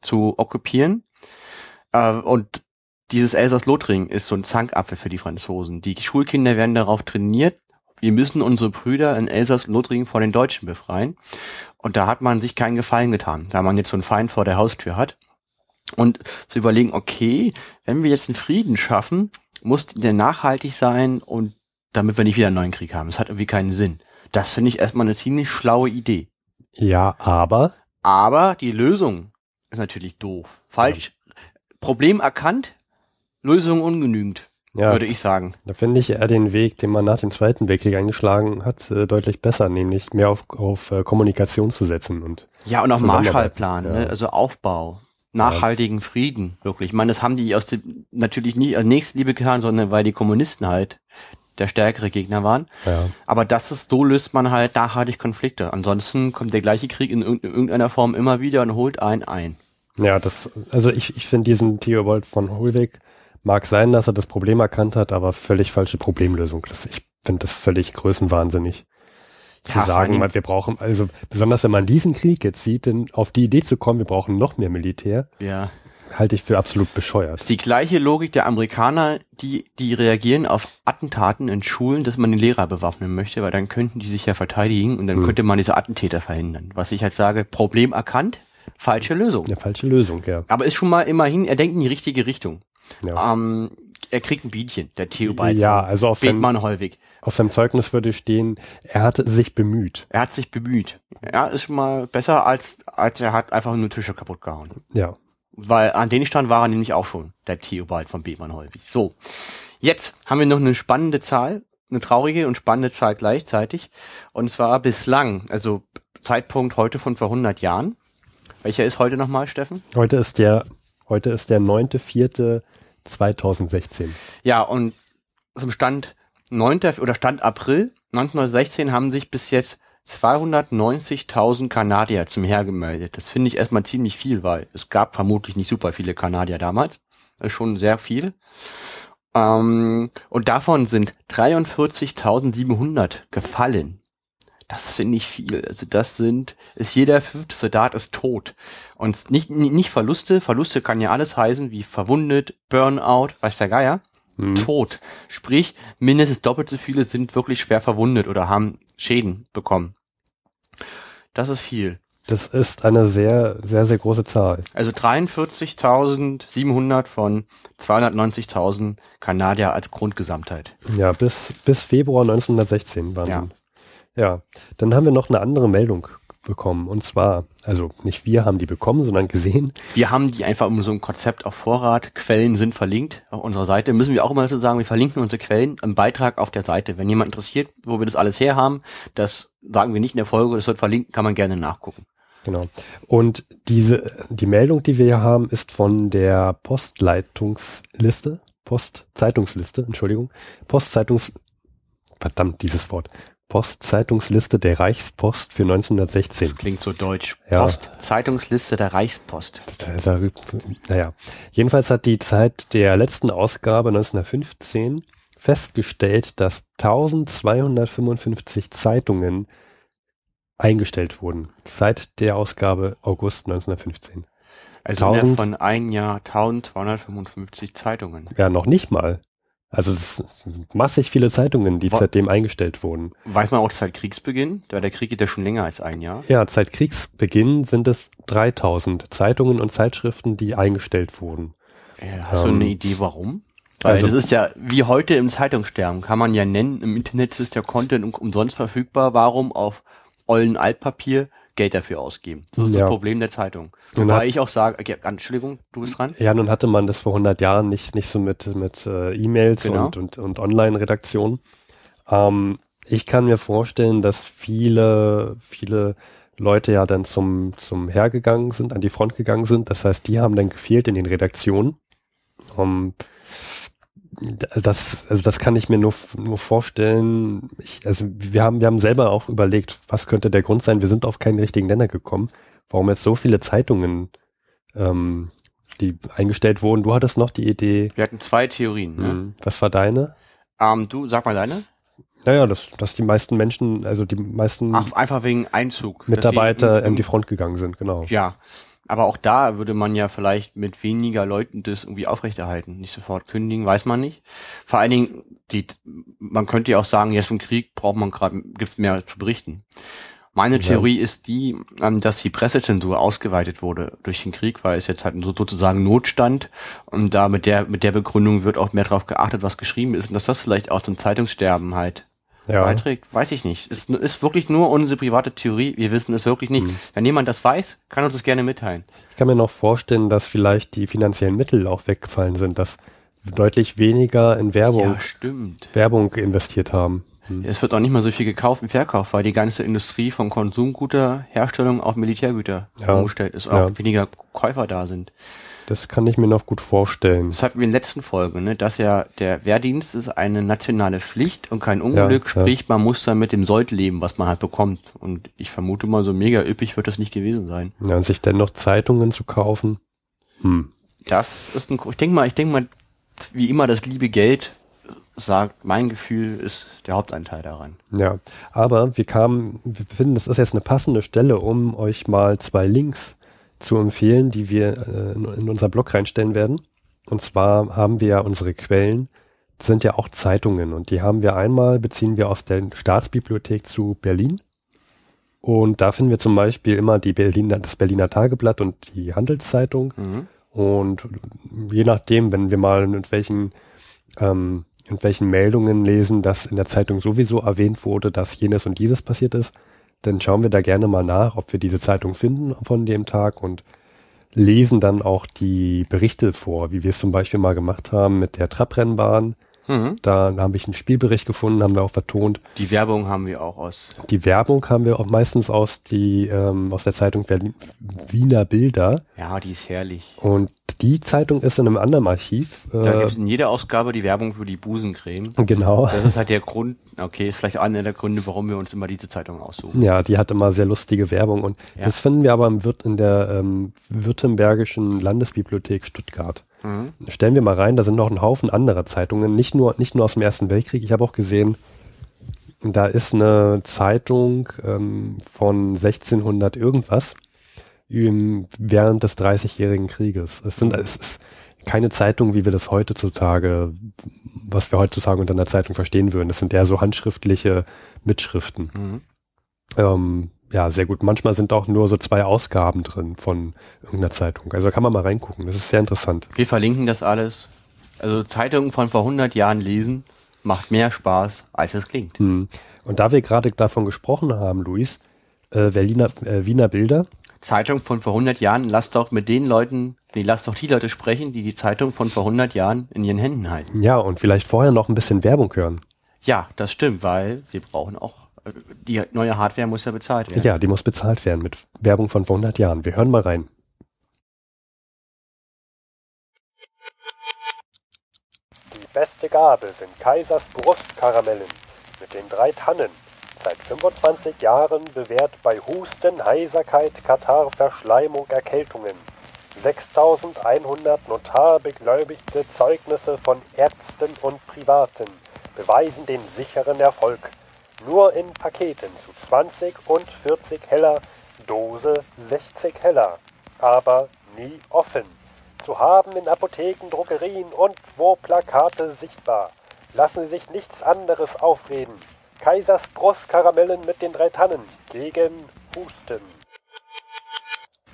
zu okkupieren. Äh, und dieses Elsass-Lothringen ist so ein Zankapfel für die Franzosen. Die Schulkinder werden darauf trainiert, wir müssen unsere Brüder in Elsass-Lothringen vor den Deutschen befreien. Und da hat man sich keinen Gefallen getan, da man jetzt so einen Feind vor der Haustür hat. Und zu überlegen, okay, wenn wir jetzt einen Frieden schaffen, muss der nachhaltig sein und damit wir nicht wieder einen neuen Krieg haben. Das hat irgendwie keinen Sinn. Das finde ich erstmal eine ziemlich schlaue Idee. Ja, aber Aber die Lösung ist natürlich doof. Falsch. Problem erkannt, Lösung ungenügend, ja, würde ich sagen. da finde ich eher den Weg, den man nach dem Zweiten Weltkrieg eingeschlagen hat, äh, deutlich besser, nämlich mehr auf, auf äh, Kommunikation zu setzen und Ja, und Zusammenarbeit, Marshallplan, ja. ne? also Aufbau, nachhaltigen Frieden, wirklich. Ich meine, das haben die aus dem, natürlich nicht als Nächstliebe getan, sondern weil die Kommunisten halt der stärkere Gegner waren. ja. Aber das ist, so löst man halt nachhaltig Konflikte. Ansonsten kommt der gleiche Krieg in irgende- irgendeiner Form immer wieder und holt einen ein. Ja, das, also ich, ich finde diesen Theobald von Hohlweg mag sein, dass er das Problem erkannt hat, aber völlig falsche Problemlösung. Das, ich finde das völlig größenwahnsinnig. Zu Ja, sagen, wir brauchen, also besonders wenn man diesen Krieg jetzt sieht, denn auf die Idee zu kommen, wir brauchen noch mehr Militär, Ja. halte ich für absolut bescheuert. ist die gleiche Logik der Amerikaner, die, die reagieren auf Attentaten in Schulen, dass man den Lehrer bewaffnen möchte, weil dann könnten die sich ja verteidigen und dann Hm. könnte man diese Attentäter verhindern. Was ich halt sage, Problem erkannt, falsche Lösung. Eine falsche Lösung, ja. Aber ist schon mal immerhin, er denkt in die richtige Richtung. Ja. Ähm, er kriegt ein Bienchen, der Theobald Ja, von also auf seinem, Bethmann Hollweg. auf seinem Zeugnis würde stehen, er hatte sich bemüht. Er hat sich bemüht. Ja, ist schon mal besser als, als er hat einfach nur Tische kaputt gehauen. Ja. Weil an den Stand war er nämlich auch schon, der Theobald von Bethmann Hollweg. So. Jetzt haben wir noch eine spannende Zahl, eine traurige und spannende Zahl gleichzeitig. Und zwar bislang, also Zeitpunkt heute von vor 100 Jahren. Welcher ist heute nochmal, Steffen? Heute ist der, heute ist der 9.4.2016. Ja, und zum Stand 9. oder Stand April 1916 haben sich bis jetzt 290.000 Kanadier zum Heer gemeldet. Das finde ich erstmal ziemlich viel, weil es gab vermutlich nicht super viele Kanadier damals. Das ist schon sehr viel. Ähm, und davon sind 43.700 gefallen. Das finde ich viel. Also das sind, ist jeder fünfte Soldat ist tot. Und nicht, nicht Verluste. Verluste kann ja alles heißen, wie verwundet, Burnout, weiß der Geier Hm. tot. Sprich, mindestens doppelt so viele sind wirklich schwer verwundet oder haben Schäden bekommen. Das ist viel. Das ist eine sehr, sehr, sehr große Zahl. Also 43.700 von 290.000 Kanadier als Grundgesamtheit. Ja, bis, bis Februar 1916 Wahnsinn. Ja. dann haben wir noch eine andere Meldung bekommen. Und zwar, also nicht wir haben die bekommen, sondern gesehen. Wir haben die einfach um so ein Konzept auf Vorrat. Quellen sind verlinkt auf unserer Seite. Müssen wir auch immer dazu sagen, wir verlinken unsere Quellen im Beitrag auf der Seite. Wenn jemand interessiert, wo wir das alles her haben, das sagen wir nicht in der Folge, das wird verlinkt, kann man gerne nachgucken. Genau. Und diese, die Meldung, die wir hier haben, ist von der Postleitungsliste, Postzeitungsliste, Entschuldigung, Postzeitungs, verdammt, dieses Wort, Postzeitungsliste der Reichspost für 1916. Das klingt so deutsch. Ja. Post, Zeitungsliste der Reichspost. Da naja, jedenfalls hat die Zeit der letzten Ausgabe 1915 festgestellt, dass 1255 Zeitungen eingestellt wurden seit der Ausgabe August 1915. Also 1000 innerhalb von ein Jahr 1255 Zeitungen. Ja, noch nicht mal. Also es sind massig viele Zeitungen, die Wa- seitdem eingestellt wurden. Weiß man auch seit Kriegsbeginn? Da der Krieg geht ja schon länger als ein Jahr. Ja, seit Kriegsbeginn sind es 3000 Zeitungen und Zeitschriften, die eingestellt wurden. Äh, Hast du Ähm, eine Idee, warum? Weil also- das ist ja wie heute im Zeitungssterben, kann man ja nennen. Im Internet ist der Content um, umsonst verfügbar. Warum auf ollen Altpapier Geld dafür ausgeben. Das ist Ja. das Problem der Zeitung. Wobei hat- ich auch sage, okay, Entschuldigung, du bist dran. Ja, nun hatte man das vor 100 Jahren nicht, nicht so mit, mit äh, E-Mails Genau. und, und, und Online-Redaktion. Ähm, ich kann mir vorstellen, dass viele, viele Leute ja dann zum, zum Heer gegangen sind, an die Front gegangen sind. Das heißt, die haben dann gefehlt in den Redaktionen. Ähm, das, also das kann ich mir nur, nur vorstellen. Ich, also wir haben, wir haben selber auch überlegt, was könnte der Grund sein. Wir sind auf keinen richtigen Nenner gekommen. Warum jetzt so viele Zeitungen, ähm, die eingestellt wurden. Du hattest noch die Idee. Wir hatten zwei Theorien. Ne? Hm, Was war deine? Ähm, du, sag mal deine. Naja, dass, dass die meisten Menschen, also die meisten Ach, einfach wegen Einzug. Mitarbeiter Deswegen- an die Front gegangen sind, genau. Ja, aber auch da würde man ja vielleicht mit weniger Leuten das irgendwie aufrechterhalten. Nicht sofort kündigen, weiß man nicht. Vor allen Dingen, die, man könnte ja auch sagen, jetzt im Krieg braucht man gerade, gibt's mehr zu berichten. Meine Ja. Theorie ist die, ähm, dass die Pressezensur ausgeweitet wurde durch den Krieg, weil es jetzt halt so- sozusagen Notstand und da mit der, mit der Begründung wird auch mehr darauf geachtet, was geschrieben ist und dass das vielleicht aus dem Zeitungssterben halt Ja, beiträgt, weiß ich nicht. Ist, ist wirklich nur unsere private Theorie. Wir wissen es wirklich nicht. Hm. Wenn jemand das weiß, kann uns das gerne mitteilen. ich kann mir noch vorstellen, dass vielleicht die finanziellen Mittel auch weggefallen sind, dass deutlich weniger in Werbung, Ja. Werbung investiert haben. Hm. Es wird auch nicht mehr so viel gekauft und verkauft, weil die ganze Industrie von Konsumgüterherstellung auf Militärgüter Ja. umgestellt ist, auch Ja. weniger Käufer da sind. Das kann ich mir noch gut vorstellen. Das hatten wir in der letzten Folge, ne, dass ja der Wehrdienst ist eine nationale Pflicht und kein Unglück, Ja, sprich, man muss dann mit dem Sold leben, was man halt bekommt. Und ich vermute mal, so mega üppig wird das nicht gewesen sein. Ja, und sich dann noch Zeitungen zu kaufen. Hm. Das ist ein, ich denke mal, ich denke mal, wie immer das liebe Geld sagt, mein Gefühl ist der Hauptanteil daran. Ja, aber wir kamen, wir finden, das ist jetzt eine passende Stelle, um euch mal zwei Links zu empfehlen, die wir äh, in, unser Blog reinstellen werden. Und zwar haben wir ja unsere Quellen, das sind ja auch Zeitungen und die haben wir einmal, beziehen wir aus der Staatsbibliothek zu Berlin. Und da finden wir zum Beispiel immer die Berliner, das Berliner Tageblatt und die Handelszeitung. Mhm. Und je nachdem, wenn wir mal in welchen, ähm, in welchen Meldungen lesen, dass in der Zeitung sowieso erwähnt wurde, dass jenes und dieses passiert ist, dann schauen wir da gerne mal nach, ob wir diese Zeitung finden von dem Tag und lesen dann auch die Berichte vor, wie wir es zum Beispiel mal gemacht haben mit der Trabrennbahn. Mhm. Da habe ich einen Spielbericht gefunden, haben wir auch vertont. Die Werbung haben wir auch aus. Die Werbung haben wir auch meistens aus, die, ähm, aus der Zeitung Berlin, Wiener Bilder. Ja, die ist herrlich. Und die Zeitung ist in einem anderen Archiv. Da Äh, gibt es in jeder Ausgabe die Werbung für die Busencreme. genau. Das ist halt der Grund, okay, ist vielleicht einer der Gründe, warum wir uns immer diese Zeitung aussuchen. Ja, die hat immer sehr lustige Werbung und Ja. das finden wir aber im Wirt, in der ähm, Württembergischen Landesbibliothek Stuttgart. Mhm. Stellen wir mal rein, da sind noch ein Haufen anderer Zeitungen, nicht nur, nicht nur aus dem Ersten Weltkrieg. Ich habe auch gesehen, da ist eine Zeitung ähm, von 1600 irgendwas während des Dreißigjährigen Krieges. Es sind, es ist keine Zeitung, wie wir das heutzutage, was wir heutzutage unter einer Zeitung verstehen würden. Das sind eher so handschriftliche Mitschriften. Mhm. Ähm, ja, sehr gut. Manchmal sind auch nur so zwei Ausgaben drin von irgendeiner Zeitung. Also da kann man mal reingucken. Das ist sehr interessant. Wir verlinken das alles. Also Zeitungen von vor 100 Jahren lesen macht mehr Spaß, als es klingt. Hm. Und da wir gerade davon gesprochen haben, Luis, äh, Berliner, äh, Wiener Bilder, Zeitung von vor 100 Jahren, lasst doch mit den Leuten, nee, lasst doch die Leute sprechen, die die Zeitung von vor 100 Jahren in ihren Händen halten. ja, und vielleicht vorher noch ein bisschen Werbung hören. Ja, das stimmt, weil wir brauchen auch, äh, die neue Hardware muss ja bezahlt werden. Ja, die muss bezahlt werden mit Werbung von vor 100 Jahren. Wir hören mal rein. Die beste Gabe sind Kaisers Brustkaramellen mit den drei Tannen. Seit 25 Jahren bewährt bei Husten, Heiserkeit, Katar, Verschleimung, Erkältungen. 6100 notarbegläubigte Zeugnisse von Ärzten und Privaten beweisen den sicheren Erfolg. Nur in Paketen zu 20 und 40 Heller, Dose 60 Heller, aber nie offen. Zu haben in Apotheken, Drogerien und wo Plakate sichtbar. Lassen Sie sich nichts anderes aufreden. Kaisers Brustkaramellen mit den drei Tannen gegen Husten.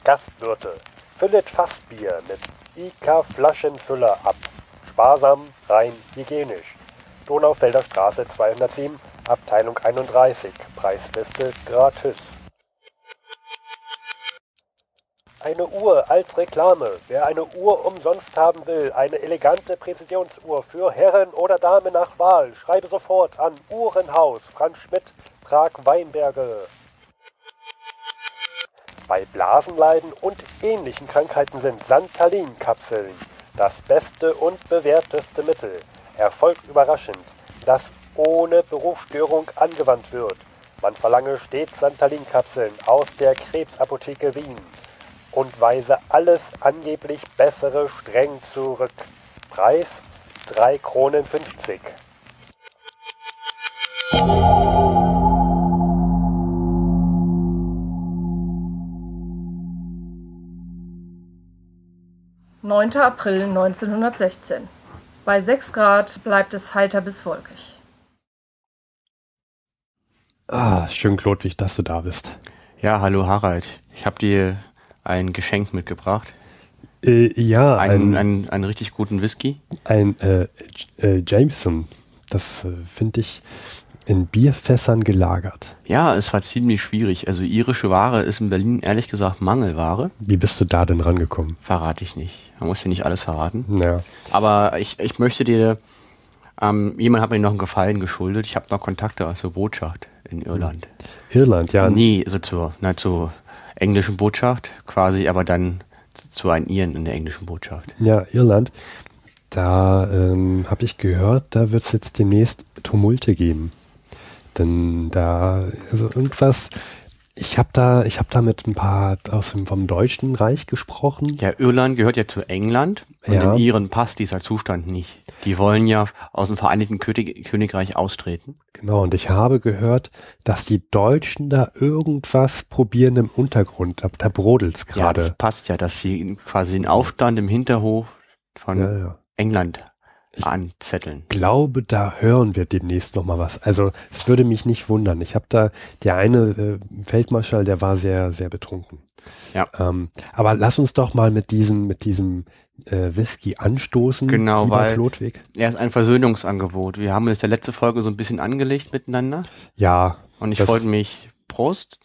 Gastwirte. Füllet Fassbier mit IK Flaschenfüller ab. Sparsam, rein hygienisch. Donaufelder Straße 207, Abteilung 31. Preisliste gratis. Eine Uhr als Reklame. Wer eine Uhr umsonst haben will, eine elegante Präzisionsuhr für Herren oder Damen nach Wahl, schreibe sofort an Uhrenhaus, Franz Schmidt, Prag Weinberge. Bei Blasenleiden und ähnlichen Krankheiten sind Santalin-Kapseln das beste und bewährteste Mittel. Erfolg überraschend, das ohne Berufsstörung angewandt wird. Man verlange stets Santalin-Kapseln aus der Krebsapotheke Wien und weise alles angeblich Bessere streng zurück. Preis 3 Kronen 50. Neunter April 1916. Bei 6 Grad bleibt es heiter bis wolkig. Ah, schön, Klodwig, dass du da bist. Ja, hallo Harald. Ich habe dir ein Geschenk mitgebracht. Äh, ja, Einen, ein, einen, einen richtig guten Whisky. ein äh, äh, Jameson. Das äh, finde ich in Bierfässern gelagert. Ja, es war ziemlich schwierig. Also irische Ware ist in Berlin ehrlich gesagt Mangelware. Wie bist du da denn rangekommen? Verrate ich nicht. Man muss ja nicht alles verraten. Ja. Aber ich, ich möchte dir, ähm, jemand hat mir noch einen Gefallen geschuldet. Ich habe noch Kontakte zur Botschaft in Irland. Irland, ja. Nee, also zur, na, zur englischen Botschaft quasi, aber dann zu einem Iren in der englischen Botschaft. Ja, Irland. Da ähm, habe ich gehört, da wird es jetzt demnächst Tumulte geben. Denn da, also irgendwas, ich habe da, ich habe da mit ein paar aus dem vom Deutschen Reich gesprochen. Ja, Irland gehört ja zu England und Ja. in Iren passt dieser Zustand nicht. Die wollen ja aus dem Vereinigten König Königreich austreten. Genau, und ich habe gehört, dass die Deutschen da irgendwas probieren im Untergrund. Da, da brodelt's Ja, das gerade. passt ja, dass sie quasi den Aufstand im Hinterhof von Ja, ja. England anzetteln. glaube, da hören wir demnächst noch mal was. Also es würde mich nicht wundern. Ich habe da der eine äh, Feldmarschall, der war sehr sehr betrunken. Ja. Ähm, aber lass uns doch mal mit diesem mit diesem äh, Whisky anstoßen. Genau, weil- Klodwig. Er ist ein Versöhnungsangebot. Wir haben jetzt der letzte Folge so ein bisschen angelegt miteinander Ja. und ich wollte mich Prost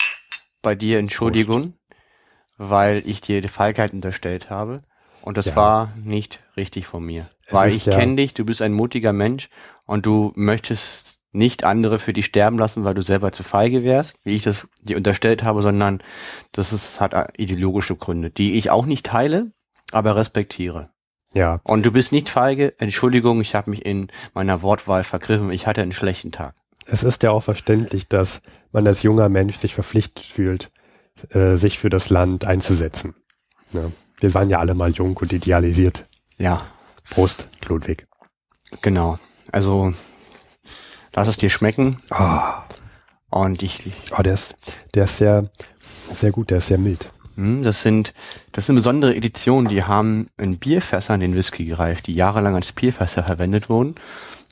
bei dir entschuldigen, weil ich dir die Feigheit unterstellt habe. Und das Ja. war nicht richtig von mir. Es weil ich ja- kenne dich, du bist ein mutiger Mensch und du möchtest nicht andere für dich sterben lassen, weil du selber zu feige wärst, wie ich das dir unterstellt habe, sondern das ist, hat ideologische Gründe, die ich auch nicht teile, aber respektiere. Ja. Und du bist nicht feige. Entschuldigung, ich habe mich in meiner Wortwahl vergriffen. Ich hatte einen schlechten Tag. Es ist ja auch verständlich, dass man als junger Mensch sich verpflichtet fühlt, äh, sich für das Land einzusetzen. Ja. Wir waren ja alle mal jung und idealisiert. Ja, Prost, Klodwig. genau. Also lass es dir schmecken. Ah, Und ich, oh, der ist, der ist sehr, sehr gut, der ist sehr mild. hm, das sind, das sind besondere Editionen, die haben in Bierfässern den Whisky gereift, die jahrelang als Bierfässer verwendet wurden.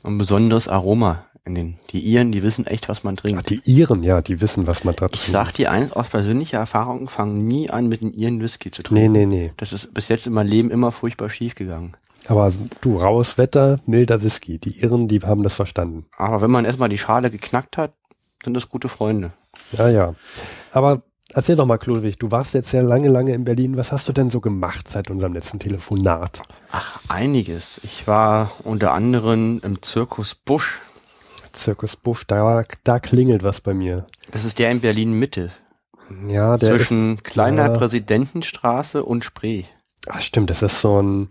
Und ein besonderes Aroma in den, die Iren, die wissen echt, was man Ach, trinkt. die Iren, ja, die wissen, was man da Ich sag dir eins aus persönlicher Erfahrung, fang nie an, mit den Iren Whisky zu trinken. Nee, nee, nee. Das ist bis jetzt in meinem Leben immer furchtbar schief gegangen. Aber du, raues Wetter, milder Whisky. Die Iren, die haben das verstanden. Aber wenn man erstmal die Schale geknackt hat, sind das gute Freunde. Ja, ja. Aber erzähl doch mal, Klodwig, du warst jetzt sehr lange, lange in Berlin. Was hast du denn so gemacht seit unserem letzten Telefonat? Ach, einiges. Ich war unter anderem im Zirkus Busch. Zirkus Busch, da, da klingelt was bei mir. Das ist der in Berlin Mitte. Ja, der zwischen kleiner ja. Präsidentenstraße und Spree. Ach stimmt, das ist so ein,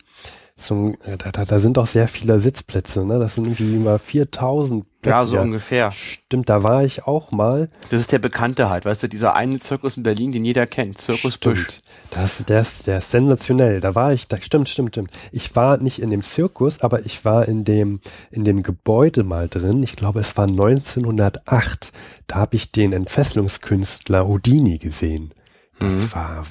so ein da, da, da sind auch sehr viele Sitzplätze, ne? Das sind irgendwie über 4000 Plätze. Ja, so ungefähr. Stimmt, da war ich auch mal. Das ist der Bekannte halt, weißt du, dieser eine Zirkus in Berlin, den jeder kennt. Zirkus Busch. Stimmt. Das, der, ist, der ist sensationell. Da war ich, da, stimmt, stimmt, stimmt. Ich war nicht in dem Zirkus, aber ich war in dem, in dem Gebäude mal drin. Ich glaube, es war 1908. Da habe ich den Entfesselungskünstler Houdini gesehen. Das Mhm. war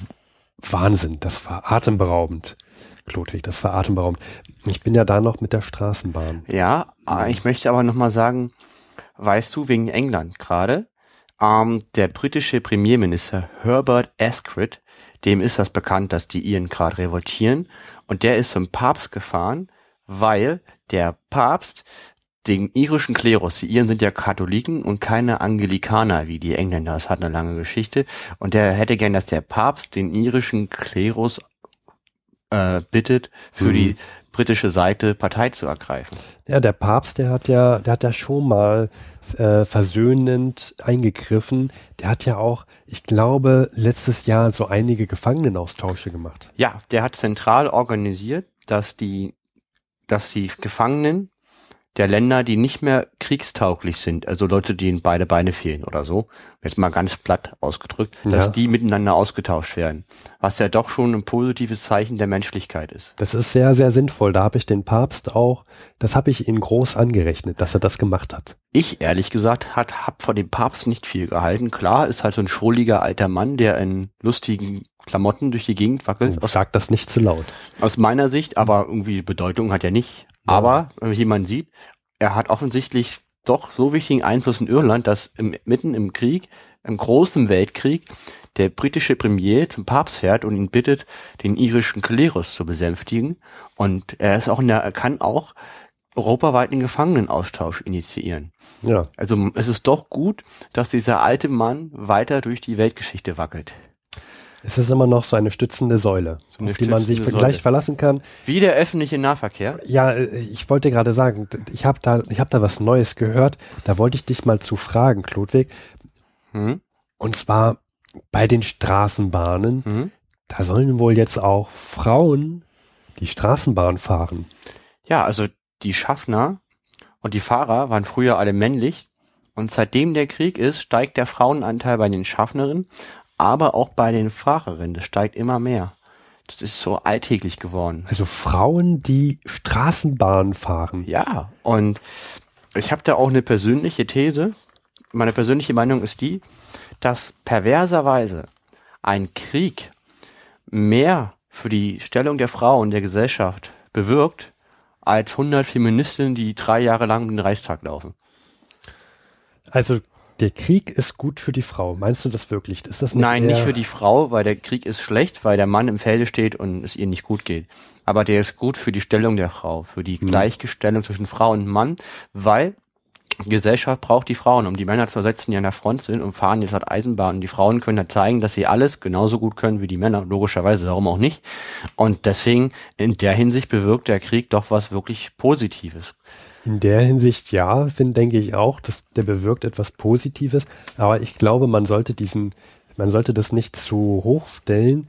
Wahnsinn. Das war atemberaubend. Klodwig, das war atemberaubend. Ich bin ja da noch mit der Straßenbahn. Ja, äh, ich möchte aber nochmal sagen, weißt du, wegen England gerade, ähm, der britische Premierminister Herbert Asquith, dem ist das bekannt, dass die Iren gerade revoltieren und der ist zum Papst gefahren, weil der Papst den irischen Klerus, die Iren sind ja Katholiken und keine Anglikaner wie die Engländer. Das hat eine lange Geschichte. Und der hätte gern, dass der Papst den irischen Klerus äh, bittet, für Mhm. die britische Seite Partei zu ergreifen. Ja, der Papst, der hat ja, der hat ja schon mal äh, versöhnend eingegriffen. Der hat ja auch, ich glaube, letztes Jahr so einige Gefangenenaustausche gemacht. Ja, der hat zentral organisiert, dass die, dass die Gefangenen der Länder, die nicht mehr kriegstauglich sind, also Leute, denen beide Beine fehlen oder so, jetzt mal ganz platt ausgedrückt, dass Ja. die miteinander ausgetauscht werden. Was ja doch schon ein positives Zeichen der Menschlichkeit ist. Das ist sehr, sehr sinnvoll. Da habe ich den Papst auch, das habe ich ihn groß angerechnet, dass er das gemacht hat. Ich ehrlich gesagt hat, hab von dem Papst nicht viel gehalten. Klar, ist halt so ein schrulliger alter Mann, der in lustigen Klamotten durch die Gegend wackelt. Aus, Sag das nicht zu laut. aus meiner Sicht, aber irgendwie Bedeutung hat er nicht. Aber, wie man sieht, er hat offensichtlich doch so wichtigen Einfluss in Irland, dass im, mitten im Krieg, im großen Weltkrieg, der britische Premier zum Papst fährt und ihn bittet, den irischen Klerus zu besänftigen. Und er ist auch in der, er kann auch europaweit einen Gefangenenaustausch initiieren. Ja, Also es ist doch gut, dass dieser alte Mann weiter durch die Weltgeschichte wackelt. Es ist immer noch so eine stützende Säule, eine auf die man sich gleich verlassen kann. Wie der öffentliche Nahverkehr. Ja, äh, ich wollte gerade sagen, ich habe da, ich habe da was Neues gehört. Da wollte ich dich mal zu fragen, Klodwig. Hm? Und zwar bei den Straßenbahnen. Hm? Da sollen wohl jetzt auch Frauen die Straßenbahn fahren. Ja, also die Schaffner und die Fahrer waren früher alle männlich und seitdem der Krieg ist, steigt der Frauenanteil bei den Schaffnerinnen, aber auch bei den Fahrerinnen. Das steigt immer mehr. Das ist so alltäglich geworden. Also Frauen, die Straßenbahn fahren. Ja, und ich habe da auch eine persönliche These. Meine persönliche Meinung ist die, dass perverserweise ein Krieg mehr für die Stellung der Frau in der Gesellschaft bewirkt, als 100 Feministinnen, die drei Jahre lang den Reichstag laufen. Also der Krieg ist gut für die Frau. Meinst du das wirklich? Ist das nicht Nein, nicht für die Frau, weil der Krieg ist schlecht, weil der Mann im Felde steht und es ihr nicht gut geht. Aber der ist gut für die Stellung der Frau, für die Gleichgestellung zwischen Frau und Mann, weil Gesellschaft braucht die Frauen, um die Männer zu ersetzen, die an der Front sind und fahren jetzt halt Eisenbahn. Und die Frauen können halt zeigen, dass sie alles genauso gut können wie die Männer, logischerweise, darum auch nicht. Und deswegen, in der Hinsicht bewirkt der Krieg doch was wirklich Positives. In der Hinsicht ja, finde denke ich auch, dass der bewirkt etwas Positives. Aber ich glaube, man sollte diesen, man sollte das nicht zu hoch stellen,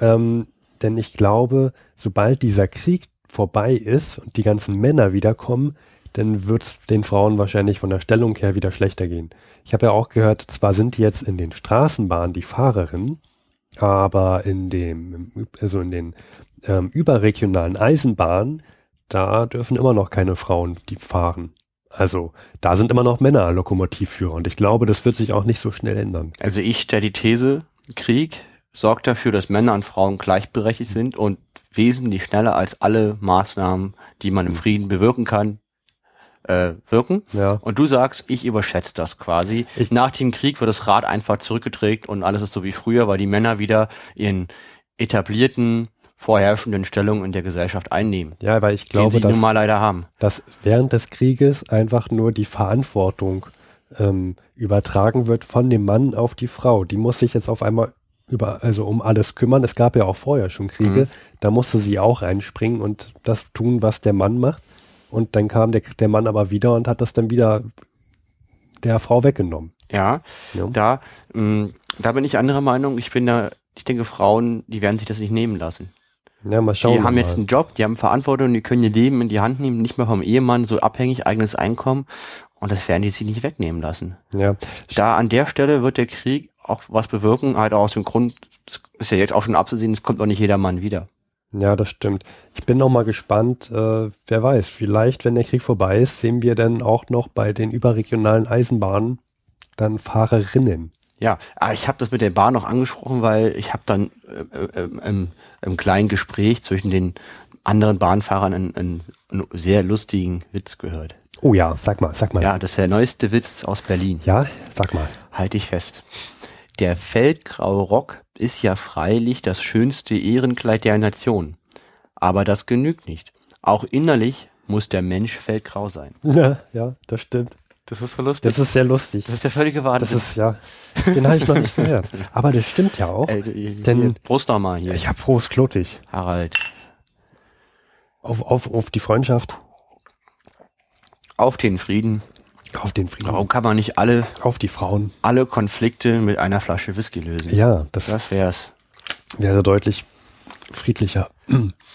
ähm, denn ich glaube, sobald dieser Krieg vorbei ist und die ganzen Männer wiederkommen, dann wird es den Frauen wahrscheinlich von der Stellung her wieder schlechter gehen. Ich habe ja auch gehört, zwar sind jetzt in den Straßenbahnen die Fahrerinnen, aber in dem, also in den ähm, überregionalen Eisenbahnen, da dürfen immer noch keine Frauen die fahren. Also da sind immer noch Männer Lokomotivführer und ich glaube, das wird sich auch nicht so schnell ändern. Also ich stelle die These, Krieg sorgt dafür, dass Männer und Frauen gleichberechtigt sind und wesentlich schneller als alle Maßnahmen, die man im Frieden bewirken kann, äh, wirken. Ja. Und du sagst, ich überschätze das quasi. Ich- Nach dem Krieg wird das Rad einfach zurückgedreht und alles ist so wie früher, weil die Männer wieder ihren etablierten, vorherrschenden Stellungen in der Gesellschaft einnehmen, Ja, weil ich glaube, sie dass, nun mal leider haben. dass während des Krieges einfach nur die Verantwortung ähm, übertragen wird von dem Mann auf die Frau. Die muss sich jetzt auf einmal über, also um alles kümmern. Es gab ja auch vorher schon Kriege, Mhm. da musste sie auch einspringen und das tun, was der Mann macht. Und dann kam der, der Mann aber wieder und hat das dann wieder der Frau weggenommen. Ja, Ja. da, mh, da bin ich anderer Meinung. Ich bin da, ich denke, Frauen, die werden sich das nicht nehmen lassen. Ja, mal schauen. die haben mal. jetzt einen Job, die haben Verantwortung, die können ihr Leben in die Hand nehmen, nicht mehr vom Ehemann, so abhängig, eigenes Einkommen. Und das werden die sich nicht wegnehmen lassen. ja. Da an der Stelle wird der Krieg auch was bewirken, halt auch aus dem Grund, das ist ja jetzt auch schon abzusehen, es kommt auch nicht jeder Mann wieder. Ja, das stimmt. Ich bin noch mal gespannt, äh, wer weiß, vielleicht, wenn der Krieg vorbei ist, sehen wir dann auch noch bei den überregionalen Eisenbahnen dann Fahrerinnen. Ja, aber ich habe das mit der Bahn noch angesprochen, weil ich habe dann äh, äh, im, im kleinen Gespräch zwischen den anderen Bahnfahrern einen, einen, einen sehr lustigen Witz gehört. Oh ja, sag mal, sag mal. Ja, das ist der neueste Witz aus Berlin. Ja, sag mal. Halte ich fest. Der feldgraue Rock ist ja freilich das schönste Ehrenkleid der Nation. Aber das genügt nicht. Auch innerlich muss der Mensch feldgrau sein. Ja, ja, das stimmt. Das ist so lustig. Das ist sehr lustig. Das ist der völlige Das Wahnsinn. ist, ja, den habe ich noch nicht gehört. Aber das stimmt ja auch. Hier, Denn- Prost doch mal hier, Ja, Prost, Klotig. Harald. Auf, auf, auf die Freundschaft, Auf den Frieden. Auf den Frieden, Warum kann man nicht alle, auf die Frauen. alle Konflikte mit einer Flasche Whisky lösen? Ja, das Das wär's. wäre deutlich friedlicher.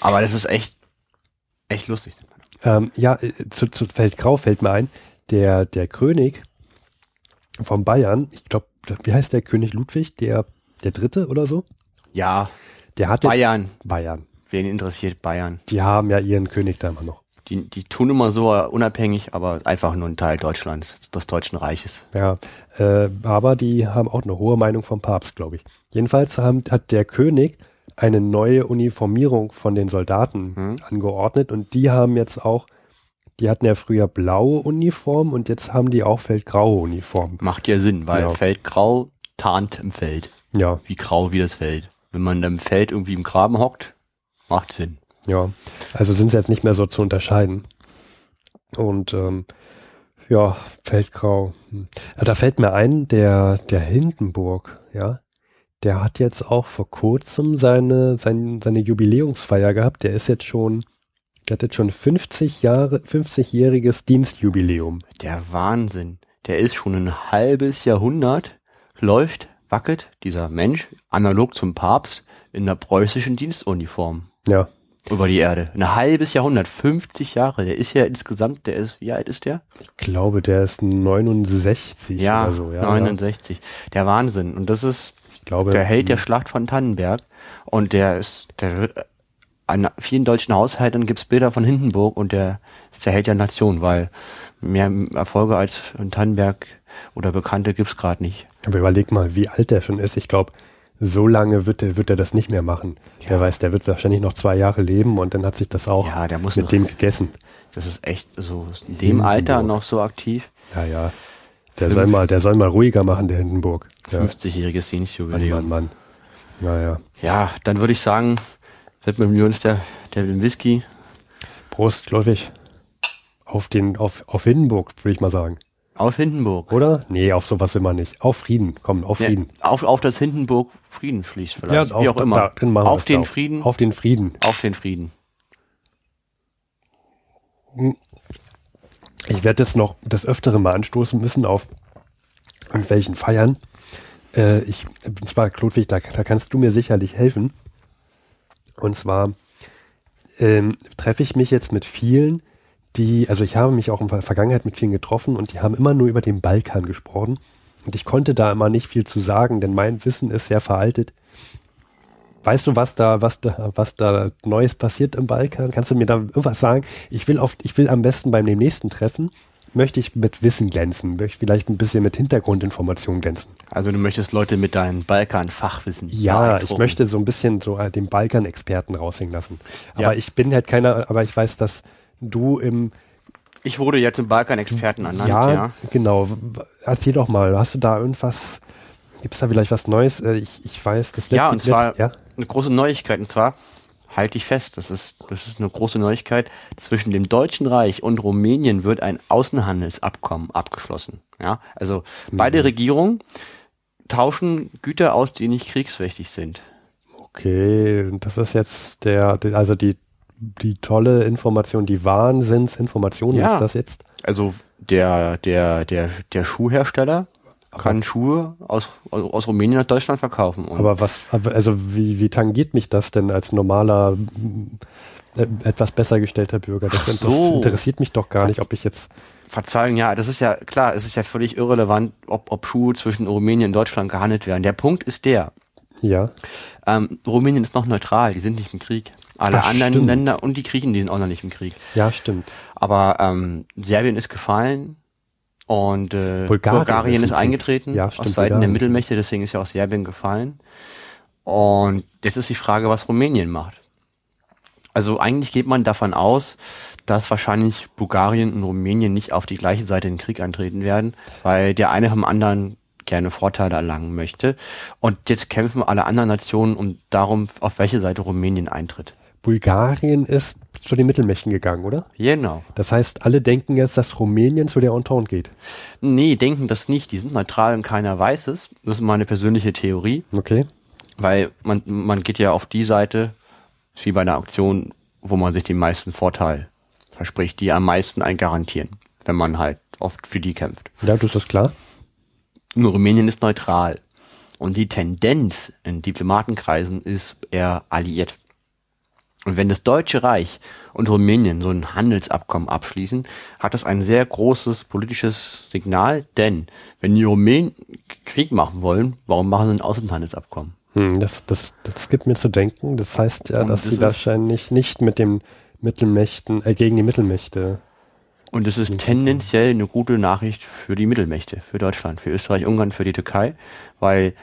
Aber das ist echt, echt lustig. Ähm, ja, äh, zu, zu Feldgrau fällt mir ein, der, der König von Bayern, ich glaube, wie heißt der König Ludwig, der, der Dritte oder so? Ja, Der hat Bayern. Bayern. Wen interessiert Bayern? Die haben ja ihren König da immer noch. Die, die tun immer so unabhängig, aber einfach nur ein Teil Deutschlands, des Deutschen Reiches. Ja, äh, aber die haben auch eine hohe Meinung vom Papst, glaube ich. Jedenfalls haben, hat der König eine neue Uniformierung von den Soldaten Hm. angeordnet und die haben jetzt auch, die hatten ja früher blaue Uniformen und jetzt haben die auch feldgraue Uniformen. Macht ja Sinn, weil Ja. Feldgrau tarnt im Feld. Ja, Wie grau wie das Feld. Wenn man im Feld irgendwie im Graben hockt, macht Sinn. Ja. Also sind sie jetzt nicht mehr so zu unterscheiden. Und ähm, ja, feldgrau. Hm. Ja, Da fällt mir ein, der, der Hindenburg, ja, der hat jetzt auch vor kurzem seine, sein, seine Jubiläumsfeier gehabt. Der ist jetzt schon, der hat jetzt schon 50 Jahre, 50-jähriges Dienstjubiläum. Der Wahnsinn. Der ist schon ein halbes Jahrhundert, läuft, wackelt dieser Mensch analog zum Papst in der preußischen Dienstuniform Ja, über die Erde. Ein halbes Jahrhundert, 50 Jahre. Der ist ja insgesamt, der ist, wie alt ist der? ich glaube, der ist 69 Ja, oder so. Ja, 69. Der Wahnsinn. Und das ist Ich glaube, der Held der Schlacht von Tannenberg. Und der ist, der wird, an vielen deutschen Haushalten gibt's Bilder von Hindenburg und der ist der Held der Nation, weil mehr Erfolge als in Tannenberg oder Bekannte gibt's gerade nicht. Aber überleg mal, wie alt der schon ist. Ich glaube, so lange wird er, wird er das nicht mehr machen. Wer weiß, der wird wahrscheinlich noch zwei Jahre leben und dann hat sich das auch Ja, mit noch- dem gegessen. Das ist echt so in dem Alter noch so aktiv. Ja, ja. Der soll mal, der soll mal ruhiger machen, der Hindenburg. Ja. 50-jähriges Mann, Dienstjubiläum. Mann, Mann. Ja, ja. Ja, dann würde ich sagen, widmen wir uns der, der Whisky. Prost, Ludwig. Auf den, auf, auf Hindenburg, würde ich mal sagen. Auf Hindenburg. Oder? Nee, auf sowas will man nicht. Auf Frieden. Komm, auf Ja, Frieden. auf, auf das Hindenburg Frieden schließt vielleicht. Wie auch immer. da machen wir auf den drauf. Frieden. Auf den Frieden. auf den Frieden. Ich werde jetzt noch das Öftere mal anstoßen müssen auf irgendwelchen Feiern. Äh, ich, und zwar, Klodwig, da, da kannst du mir sicherlich helfen. Und zwar ähm, treffe ich mich jetzt mit vielen, die, also ich habe mich auch in der Vergangenheit mit vielen getroffen und die haben immer nur über den Balkan gesprochen. Und ich konnte da immer nicht viel zu sagen, denn mein Wissen ist sehr veraltet. Weißt du, was da, was da, was da Neues passiert im Balkan? Kannst du mir da irgendwas sagen? Ich will oft, ich will am besten beim dem nächsten Treffen, möchte ich mit Wissen glänzen, möchte ich vielleicht ein bisschen mit Hintergrundinformationen glänzen. Also du möchtest Leute mit deinem Balkan-Fachwissen Ja, ich möchte so ein bisschen so äh, den Balkan-Experten raushängen lassen. Aber Ja. ich bin halt keiner, aber ich weiß, dass du im, Ich wurde ja zum Balkan-Experten ernannt, ja, ja. genau, erzähl doch mal, hast du da irgendwas, gibt's da vielleicht was Neues? Äh, Ich, ich weiß, das Ja, und zwar ja? eine große Neuigkeit. Und zwar, halte ich fest, das ist, das ist eine große Neuigkeit. Zwischen dem Deutschen Reich und Rumänien wird ein Außenhandelsabkommen abgeschlossen. Ja, also Mhm. beide Regierungen tauschen Güter aus, die nicht kriegswichtig sind. Okay, das ist jetzt der- also die, die tolle Information, die Wahnsinnsinformation Ja. ist das jetzt. Also der, der, der, der Schuhhersteller kann Schuhe aus, aus Rumänien nach Deutschland verkaufen. Und Aber was, aber also wie, wie tangiert mich das denn als normaler, äh, etwas besser gestellter Bürger? Das, Ach das so. interessiert mich doch gar nicht, ob ich jetzt, Verzeihung, ja, das ist ja klar, es ist ja völlig irrelevant, ob, ob Schuhe zwischen Rumänien und Deutschland gehandelt werden. Der Punkt ist der, ja, ähm, Rumänien ist noch neutral, die sind nicht im Krieg. Alle Ach, anderen stimmt. Länder und die Griechen, die sind auch noch nicht im Krieg. ja, stimmt. Aber ähm, Serbien ist gefallen und äh, Bulgarien Bulgarien, ist ist, eingetreten Ja, aus stimmt, Seiten der Bulgarien ist Mittelmächte, deswegen ist ja auch Serbien gefallen. Und jetzt ist die Frage, was Rumänien macht. Also eigentlich geht man davon aus, dass wahrscheinlich Bulgarien und Rumänien nicht auf die gleiche Seite in den Krieg eintreten werden, weil der eine vom anderen gerne Vorteile erlangen möchte. Und jetzt kämpfen alle anderen Nationen um darum, auf welche Seite Rumänien eintritt. Bulgarien ist, zu den Mittelmächten gegangen, oder? Genau. Das heißt, alle denken jetzt, dass Rumänien zu der Entente geht. Nee, denken das nicht. Die sind neutral und keiner weiß es. Das ist meine persönliche Theorie, Okay. weil man, man geht ja auf die Seite, wie bei einer Auktion, wo man sich den meisten Vorteil verspricht, die am meisten einen garantieren, wenn man halt oft für die kämpft. Ja, das ist klar. Nur Rumänien ist neutral. Und die Tendenz in Diplomatenkreisen ist eher alliiert. Und wenn das Deutsche Reich und Rumänien so ein Handelsabkommen abschließen, hat das ein sehr großes politisches Signal, denn wenn die Rumänen Krieg machen wollen, warum machen sie ein Außenhandelsabkommen? Hm, das, das, das gibt mir zu denken. Das heißt ja, Und dass das sie wahrscheinlich nicht mit den Mittelmächten, äh, gegen die Mittelmächte. Und es ist tendenziell eine gute Nachricht für die Mittelmächte, für Deutschland, für Österreich, Ungarn, für die Türkei, weil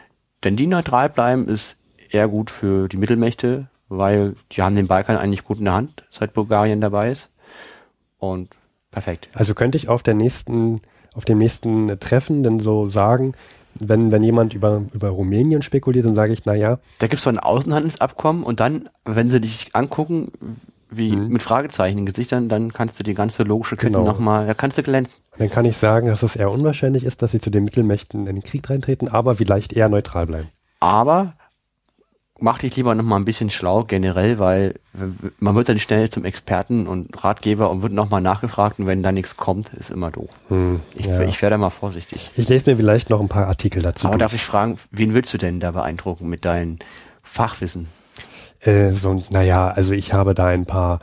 wenn die neutral bleiben, ist eher gut für die Mittelmächte, weil die haben den Balkan eigentlich gut in der Hand, seit Bulgarien dabei ist. Und perfekt. Also könnte ich auf der nächsten, auf dem nächsten Treffen denn so sagen, wenn, wenn jemand über, über Rumänien spekuliert, dann sage ich, na ja, Da gibt es so ein Außenhandelsabkommen und dann, wenn sie dich angucken, wie Mhm. mit Fragezeichen in Gesichtern, dann kannst du die ganze logische Kette Genau. nochmal, da kannst du glänzen. dann kann ich sagen, dass es eher unwahrscheinlich ist, dass sie zu den Mittelmächten in den Krieg reintreten, aber vielleicht eher neutral bleiben. Aber mach dich lieber noch mal ein bisschen schlau generell, weil man wird dann schnell zum Experten und Ratgeber und wird noch mal nachgefragt und wenn da nichts kommt, ist immer doof. Hm, Ich, ja. ich werde mal vorsichtig. ich lese mir vielleicht noch ein paar Artikel dazu. Aber darf ich fragen, wen willst du denn da beeindrucken mit deinem Fachwissen? Äh, so, naja, also ich habe da ein paar,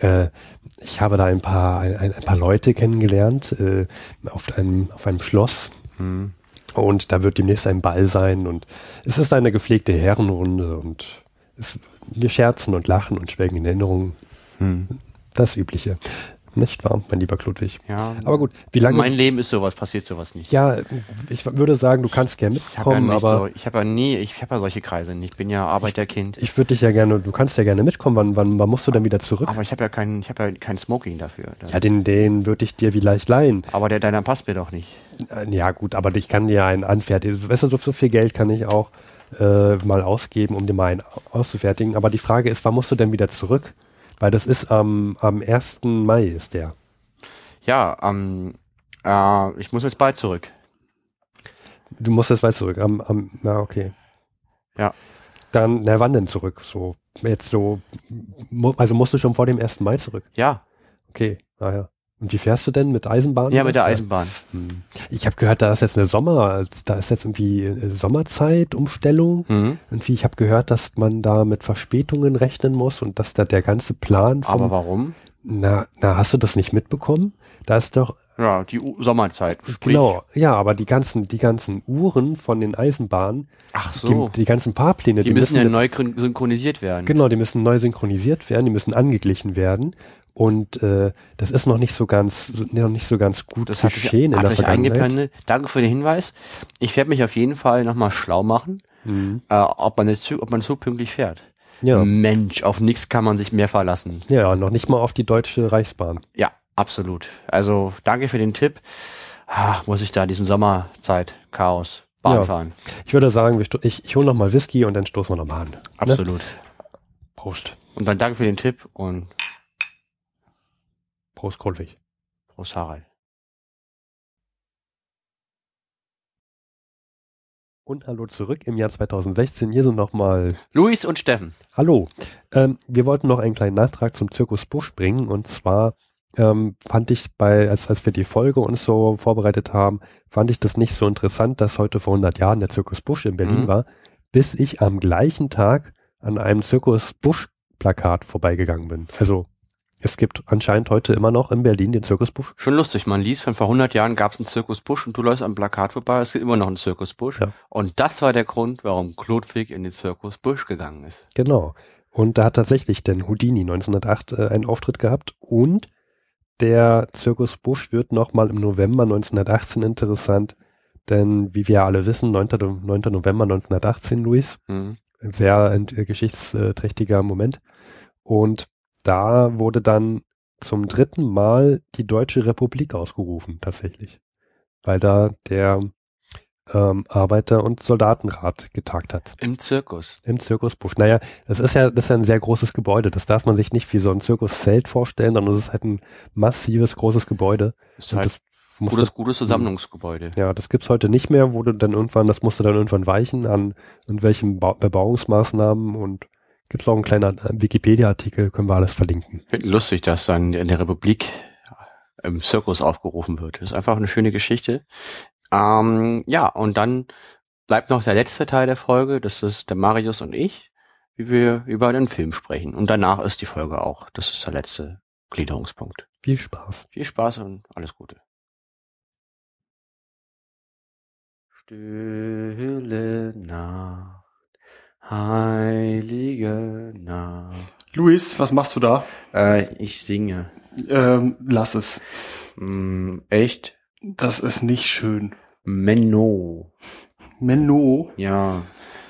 äh, ich habe da ein paar, ein, ein paar Leute kennengelernt äh, auf einem, auf einem Schloss. Hm. Und da wird demnächst ein Ball sein und es ist eine gepflegte Herrenrunde und es, wir scherzen und lachen und schwelgen in Erinnerungen. Hm. Das Übliche. Nicht wahr, mein lieber Kludwig? Ja. Aber gut, wie lange? Mein Leben ist sowas, passiert sowas nicht. ja, ich würde sagen, du kannst gerne Ich habe ja mitkommen, aber so, ich habe ja nie, ich habe ja solche Kreise nicht. Ich bin ja Arbeiterkind. ich würde dich ja gerne, du kannst ja gerne mitkommen. Wann, wann, wann musst du denn wieder zurück? aber ich habe ja kein, ich habe ja kein Smoking dafür. Ja, den, den würde ich dir vielleicht leihen. aber der deiner passt mir doch nicht. Äh, Ja, gut, aber ich kann dir einen anfertigen. Weißt du, so, so viel Geld kann ich auch äh, mal ausgeben, um dir mal einen auszufertigen. Aber die Frage ist, wann musst du denn wieder zurück? Weil das ist am, am 1. Mai ist der. Ja, ähm, äh, ich muss jetzt bald zurück. Du musst jetzt weit zurück. Am, am, na, okay. Ja. Dann, na, wann denn zurück? So, jetzt so, also musst du schon vor dem 1. Mai zurück. Ja, Okay, naja. Und wie fährst du denn mit Eisenbahn? ja, mit der oder? Eisenbahn. Hm. Ich habe gehört, da ist jetzt eine Sommer, da ist jetzt irgendwie äh, Sommerzeitumstellung. Mhm. Irgendwie, ich habe gehört, dass man da mit Verspätungen rechnen muss und dass da der ganze Plan vom, Aber warum? na, na, hast du das nicht mitbekommen? Da ist doch, Ja, die U Sommerzeit. Sprich, genau, ja, aber die ganzen, die ganzen Uhren von den Eisenbahnen, Ach so. die, die ganzen Fahrpläne, Die, müssen ja jetzt- neu synchronisiert werden. Genau, die müssen neu synchronisiert werden, die müssen angeglichen werden. Und äh, das ist noch nicht so ganz, noch nicht so ganz gut Das hat sich, geschehen in hat der sich Vergangenheit. Danke für den Hinweis. Ich werde mich auf jeden Fall nochmal schlau machen, Mhm. äh, ob man jetzt zu, ob man so pünktlich fährt. Ja. Mensch, auf nichts kann man sich mehr verlassen. ja, noch nicht mal auf die deutsche Reichsbahn. Ja, absolut. Also danke für den Tipp. Ach, muss ich da diesen Sommerzeit Chaos Bahn Ja. fahren? Ich würde sagen, ich, ich hole noch mal Whisky und dann stoßen wir noch mal an. Ne? Absolut. Prost. Und dann danke für den Tipp und Prost, Grundwig. Prost Harald. Und hallo zurück im Jahr 2016. Hier sind noch mal Luis und Steffen. Hallo. Ähm, wir wollten noch einen kleinen Nachtrag zum Zirkus Busch bringen. Und zwar ähm, fand ich bei, als, als wir die Folge uns so vorbereitet haben, fand ich das nicht so interessant, dass heute vor 100 Jahren der Zirkus Busch in Berlin Mhm. war, bis ich am gleichen Tag an einem Zirkus Busch Plakat vorbeigegangen bin. Also es gibt anscheinend heute immer noch in Berlin den Zirkus Busch. Schon lustig, man liest, von vor 100 Jahren gab es einen Zirkus Busch und du läufst am Plakat vorbei, es gibt immer noch einen Zirkus Busch. Ja. Und das war der Grund, warum Klodwig in den Zirkus Busch gegangen ist. Genau. Und da hat tatsächlich denn Houdini 1908 äh, einen Auftritt gehabt und der Zirkus Busch wird nochmal im November 1918 interessant, denn wie wir alle wissen, 9. No- 9. November 1918, Luis, Mhm. ein sehr äh, geschichtsträchtiger Moment. Und da wurde dann zum dritten Mal die Deutsche Republik ausgerufen, tatsächlich. Weil da der ähm, Arbeiter- und Soldatenrat getagt hat. Im Zirkus. Im Zirkusbusch. Naja, das ist ja, das ist ja ein sehr großes Gebäude. Das darf man sich nicht wie so ein Zirkuszelt vorstellen, sondern es ist halt ein massives, großes Gebäude. Ist halt das gutes, gutes Versammlungsgebäude. ja, das gibt's heute nicht mehr, wo du dann irgendwann, das musste dann irgendwann weichen an irgendwelchen Bau Bebauungsmaßnahmen und gibt's auch einen kleinen äh, Wikipedia-Artikel, können wir alles verlinken. Lustig, dass dann in der Republik im Zirkus aufgerufen wird. Das ist einfach eine schöne Geschichte. Ähm, ja, und dann bleibt noch der letzte Teil der Folge. Das ist der Marius und ich, wie wir über den Film sprechen. Und danach ist die Folge auch. Das ist der letzte Gliederungspunkt. Viel Spaß. Viel Spaß und alles Gute. Stille Nacht, heilige Nacht. Luis, was machst du da? Äh, ich singe. Ähm, lass es. Mm, echt? Das ist nicht schön. Menno. Menno, Ja.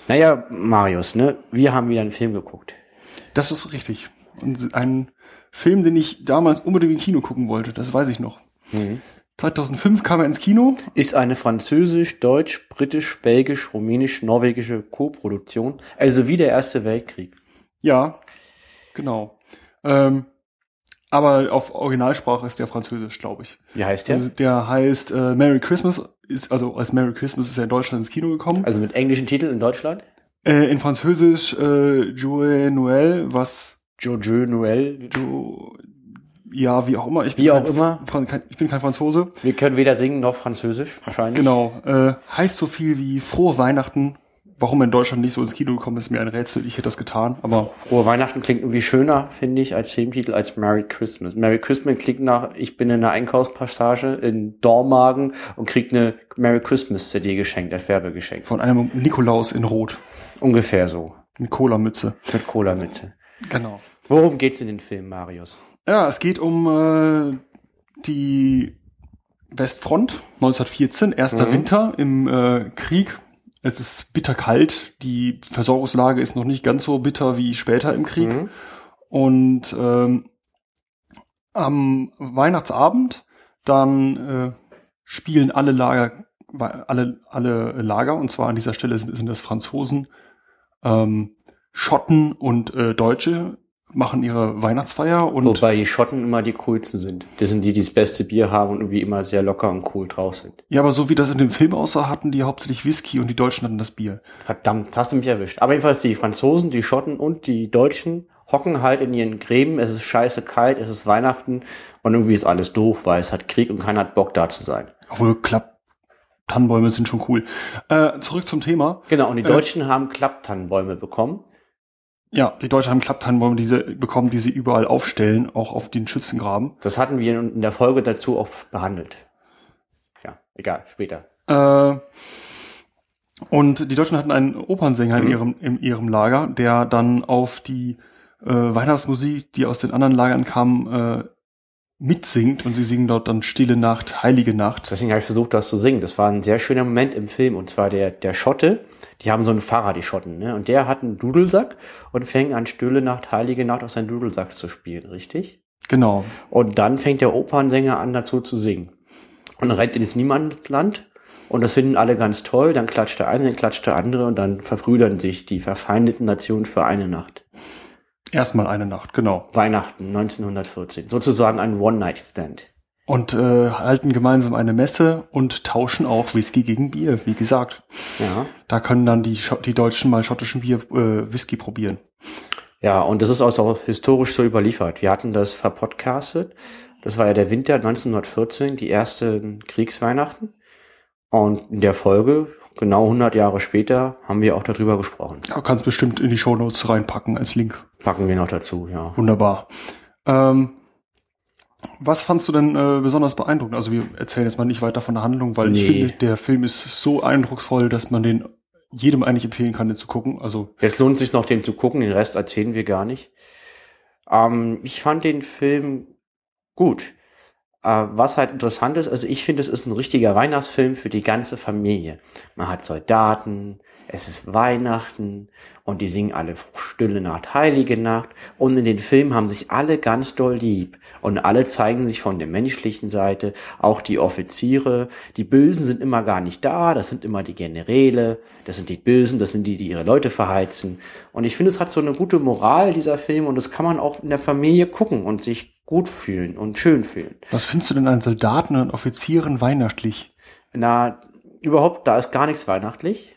Naja, Marius, ne? Wir haben wieder einen Film geguckt. das ist richtig. Und ein Film, den ich damals unbedingt im Kino gucken wollte, das weiß ich noch. 2005 kam er ins Kino. Ist eine französisch, deutsch, britisch, belgisch, rumänisch, norwegische Co-Produktion. Also wie der Erste Weltkrieg. Ja, genau. Ähm, aber auf Originalsprache ist der Französisch, glaube ich. Wie heißt der? Also der heißt äh, Merry Christmas, ist also als Merry Christmas ist er in Deutschland ins Kino gekommen. Also mit englischen Titeln in Deutschland? Äh, in Französisch äh, Joyeux Noël, was Jojo Noël. Jo, ja, wie auch immer. Ich Wie auch immer. Fran kein, ich bin kein Franzose. Wir können weder singen noch Französisch, wahrscheinlich. Genau. Äh, heißt so viel wie frohe Weihnachten. Warum in Deutschland nicht so ins Kino gekommen ist, mir ein Rätsel. Ich hätte das getan, aber Frohe Weihnachten klingt irgendwie schöner, finde ich, als Filmtitel als Merry Christmas. Merry Christmas klingt nach, ich bin in einer Einkaufspassage in Dormagen und krieg eine Merry Christmas CD geschenkt, als Werbegeschenk. von einem Nikolaus in Rot Ungefähr so. mit Cola-Mütze. Mit Cola-Mitte. Genau. Worum geht's in den Film, Marius? Ja, es geht um äh, die Westfront 1914, erster Mhm. Winter im äh, Krieg. Es ist bitterkalt. Die Versorgungslage ist noch nicht ganz so bitter wie später im Krieg. Mhm. Und ähm, am Weihnachtsabend dann äh, spielen alle Lager, alle, alle Lager, und zwar an dieser Stelle sind, sind das Franzosen, ähm, Schotten und äh, Deutsche, machen ihre Weihnachtsfeier und Wobei die Schotten immer die coolsten sind. Das sind die, die das beste Bier haben und irgendwie immer sehr locker und cool drauf sind. ja, aber so wie das in dem Film aussah, hatten die hauptsächlich Whisky und die Deutschen hatten das Bier. Verdammt, hast du mich erwischt. Aber jedenfalls die Franzosen, die Schotten und die Deutschen hocken halt in ihren Gräben. Es ist scheiße kalt, es ist Weihnachten und irgendwie ist alles doof, weil es hat Krieg und keiner hat Bock da zu sein. Obwohl, klapp, Tannenbäume sind schon cool. Äh, zurück zum Thema. Genau, und die Äh. Deutschen haben Klapptannenbäume bekommen. Ja, die Deutschen haben Klapptannenbäume diese bekommen, die sie überall aufstellen, auch auf den Schützengraben. Das hatten wir in der Folge dazu auch behandelt. Ja, egal, später. Äh, und die Deutschen hatten einen Opernsänger in Mhm. ihrem, in ihrem Lager, der dann auf die äh, Weihnachtsmusik, die aus den anderen Lagern kam, äh, mitsingt und sie singen dort dann Stille Nacht, Heilige Nacht. Deswegen habe ich versucht, das zu singen. Das war ein sehr schöner Moment im Film. Und zwar der, der Schotte, die haben so einen Pfarrer, die Schotten, ne? Und der hat einen Dudelsack und fängt an, Stille Nacht, Heilige Nacht auf seinen Dudelsack zu spielen, richtig? Genau. Und dann fängt der Opernsänger an, dazu zu singen. Und dann rennt in das Niemandsland. Und das finden alle ganz toll. Dann klatscht der eine, dann klatscht der andere. Und dann verbrüdern sich die verfeindeten Nationen für eine Nacht. Erstmal eine Nacht, genau. Weihnachten 1914. Sozusagen ein One-Night-Stand. Und äh, halten gemeinsam eine Messe und tauschen auch Whisky gegen Bier, wie gesagt. Ja. Da können dann die, die Deutschen mal schottischen Bier, äh, Whisky probieren. Ja, und das ist auch historisch so überliefert. Wir hatten das verpodcastet. Das war ja der Winter 1914, die ersten Kriegsweihnachten. Und in der Folge, genau 100 Jahre später, haben wir auch darüber gesprochen. Ja, kannst bestimmt in die Shownotes reinpacken als Link. Packen wir noch dazu, ja. Wunderbar. Ähm, was fandst du denn äh, besonders beeindruckend? Also wir erzählen jetzt mal nicht weiter von der Handlung, weil ich Nee. finde, der Film ist so eindrucksvoll, dass man den jedem eigentlich empfehlen kann, den zu gucken. Also Jetzt lohnt es sich noch, den zu gucken, den Rest erzählen wir gar nicht. Ähm, ich fand den Film gut. Äh, was halt interessant ist, also ich finde, es ist ein richtiger Weihnachtsfilm für die ganze Familie. Man hat Soldaten, es ist Weihnachten und die singen alle Stille Nacht, Heilige Nacht. Und in den Filmen haben sich alle ganz doll lieb und alle zeigen sich von der menschlichen Seite, auch die Offiziere, die Bösen sind immer gar nicht da, das sind immer die Generäle, das sind die Bösen, das sind die, die ihre Leute verheizen. Und ich finde, es hat so eine gute Moral, dieser Film und das kann man auch in der Familie gucken und sich gut fühlen und schön fühlen. Was findest du denn an Soldaten und Offizieren weihnachtlich? Na, überhaupt, da ist gar nichts weihnachtlich.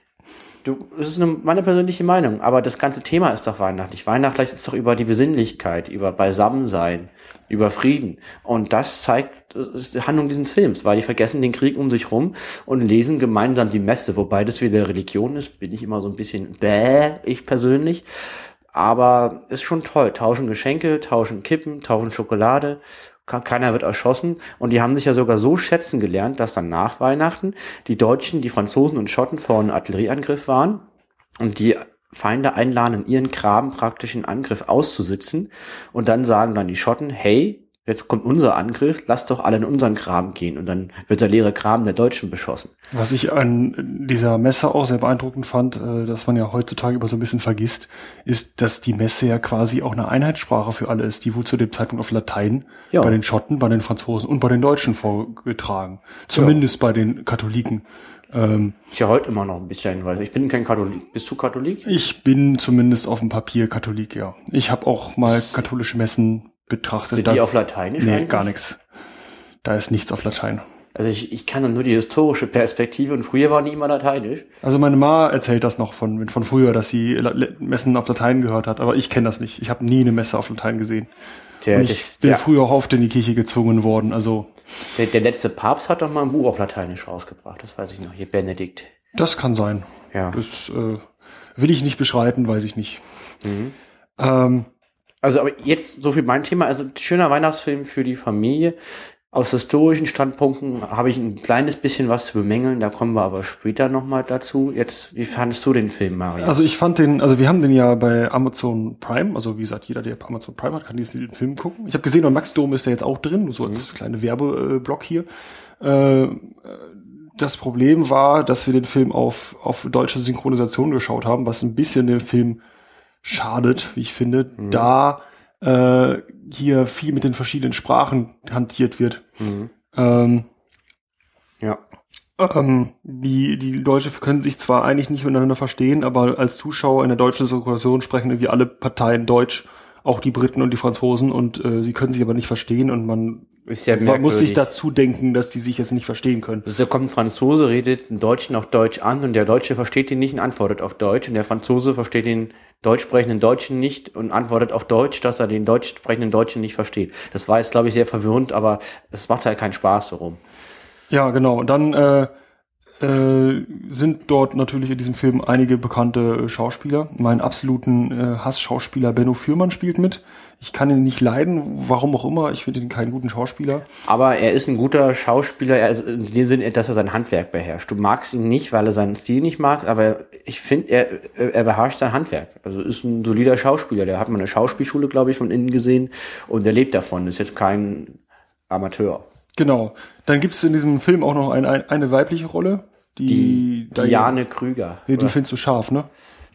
Du, es ist eine, meine persönliche Meinung, aber das ganze Thema ist doch weihnachtlich. Weihnachtlich ist doch über die Besinnlichkeit, über Beisammensein, über Frieden. Und das zeigt das ist die Handlung dieses Films, weil die vergessen den Krieg um sich rum und lesen gemeinsam die Messe. Wobei das wieder Religion ist, bin ich immer so ein bisschen bäh, ich persönlich. Aber ist schon toll. Tauschen Geschenke, tauschen Kippen, tauschen Schokolade. Ke- Keiner wird erschossen. Und die haben sich ja sogar so schätzen gelernt, dass dann nach Weihnachten die Deutschen, die Franzosen und Schotten vor einem Artillerieangriff waren und die Feinde einladen, in ihren Graben praktisch einen Angriff auszusitzen. Und dann sagen dann die Schotten, hey, jetzt kommt unser Angriff, lasst doch alle in unseren Graben gehen. Und dann wird der leere Graben der Deutschen beschossen. Was ich an dieser Messe auch sehr beeindruckend fand, äh, dass man ja heutzutage immer so ein bisschen vergisst, ist, dass die Messe ja quasi auch eine Einheitssprache für alle ist. Die wurde zu dem Zeitpunkt auf Latein Ja. bei den Schotten, bei den Franzosen und bei den Deutschen vorgetragen. Zumindest bei den Katholiken. Ähm, Ist ja heute immer noch ein bisschen, weil ich bin kein Katholik. Bist du Katholik? ich bin zumindest auf dem Papier Katholik, ja. Ich habe auch mal katholische Messen betrachtet. Sind die auf Lateinisch Nee, eigentlich? gar nichts. Da ist nichts auf Latein. Also ich, ich kann nur die historische Perspektive und früher waren die immer lateinisch. Also meine Ma erzählt das noch von, von früher, dass sie Messen auf Latein gehört hat, aber ich kenne das nicht. Ich habe nie eine Messe auf Latein gesehen. Der, Und ich bin der, früher auch oft in die Kirche gezwungen worden. Also der, der letzte Papst hat doch mal ein Buch auf Lateinisch rausgebracht, das weiß ich noch. Hier Benedikt. das kann sein. Ja. Das äh, will ich nicht beschreiten, weiß ich nicht. Mhm. Ähm, Also aber jetzt so viel mein Thema. Also schöner Weihnachtsfilm für die Familie. Aus historischen Standpunkten habe ich ein kleines bisschen was zu bemängeln. Da kommen wir aber später nochmal dazu. Jetzt, wie fandest du den Film, Mario? also ich fand den, also wir haben den ja bei Amazon Prime, also wie gesagt, jeder, der Amazon Prime hat, kann diesen Film gucken. Ich habe gesehen, bei Max Dom ist der jetzt auch drin, so als kleine Werbeblock hier. Äh, das Problem war, dass wir den Film auf, auf deutsche Synchronisation geschaut haben, was ein bisschen den Film schadet, wie ich finde, da äh, hier viel mit den verschiedenen Sprachen hantiert wird. Mhm. Ähm, ja. ähm, die, die Leute können sich zwar eigentlich nicht miteinander verstehen, aber als Zuschauer in der deutschen Synchronisation sprechen irgendwie alle Parteien Deutsch, auch die Briten und die Franzosen, und äh, sie können sich aber nicht verstehen und man, ja man muss sich dazu denken, dass die sich jetzt nicht verstehen können. Also da kommt ein Franzose, redet einen Deutschen auf Deutsch an und der Deutsche versteht ihn nicht und antwortet auf Deutsch und der Franzose versteht den deutsch sprechenden Deutschen nicht und antwortet auf Deutsch, dass er den deutsch sprechenden Deutschen nicht versteht. Das war jetzt, glaube ich, sehr verwirrend, aber es macht halt keinen Spaß so rum. Ja, genau. Und dann äh, äh, sind dort natürlich in diesem Film einige bekannte äh, Schauspieler. Meinen absoluten äh, Hassschauspieler Benno Fürmann spielt mit. Ich kann ihn nicht leiden, warum auch immer. Ich finde ihn keinen guten Schauspieler. Aber er ist ein guter Schauspieler, er ist in dem Sinne, dass er sein Handwerk beherrscht. Du magst ihn nicht, weil er seinen Stil nicht mag, aber ich finde, er, er beherrscht sein Handwerk. Also ist ein solider Schauspieler. Der hat mal eine Schauspielschule, glaube ich, von innen gesehen und er lebt davon. Ist jetzt kein Amateur. Genau. Dann gibt es in diesem Film auch noch ein, ein, eine weibliche Rolle. Die, Die Diane Krüger. Die, die findest du scharf, ne?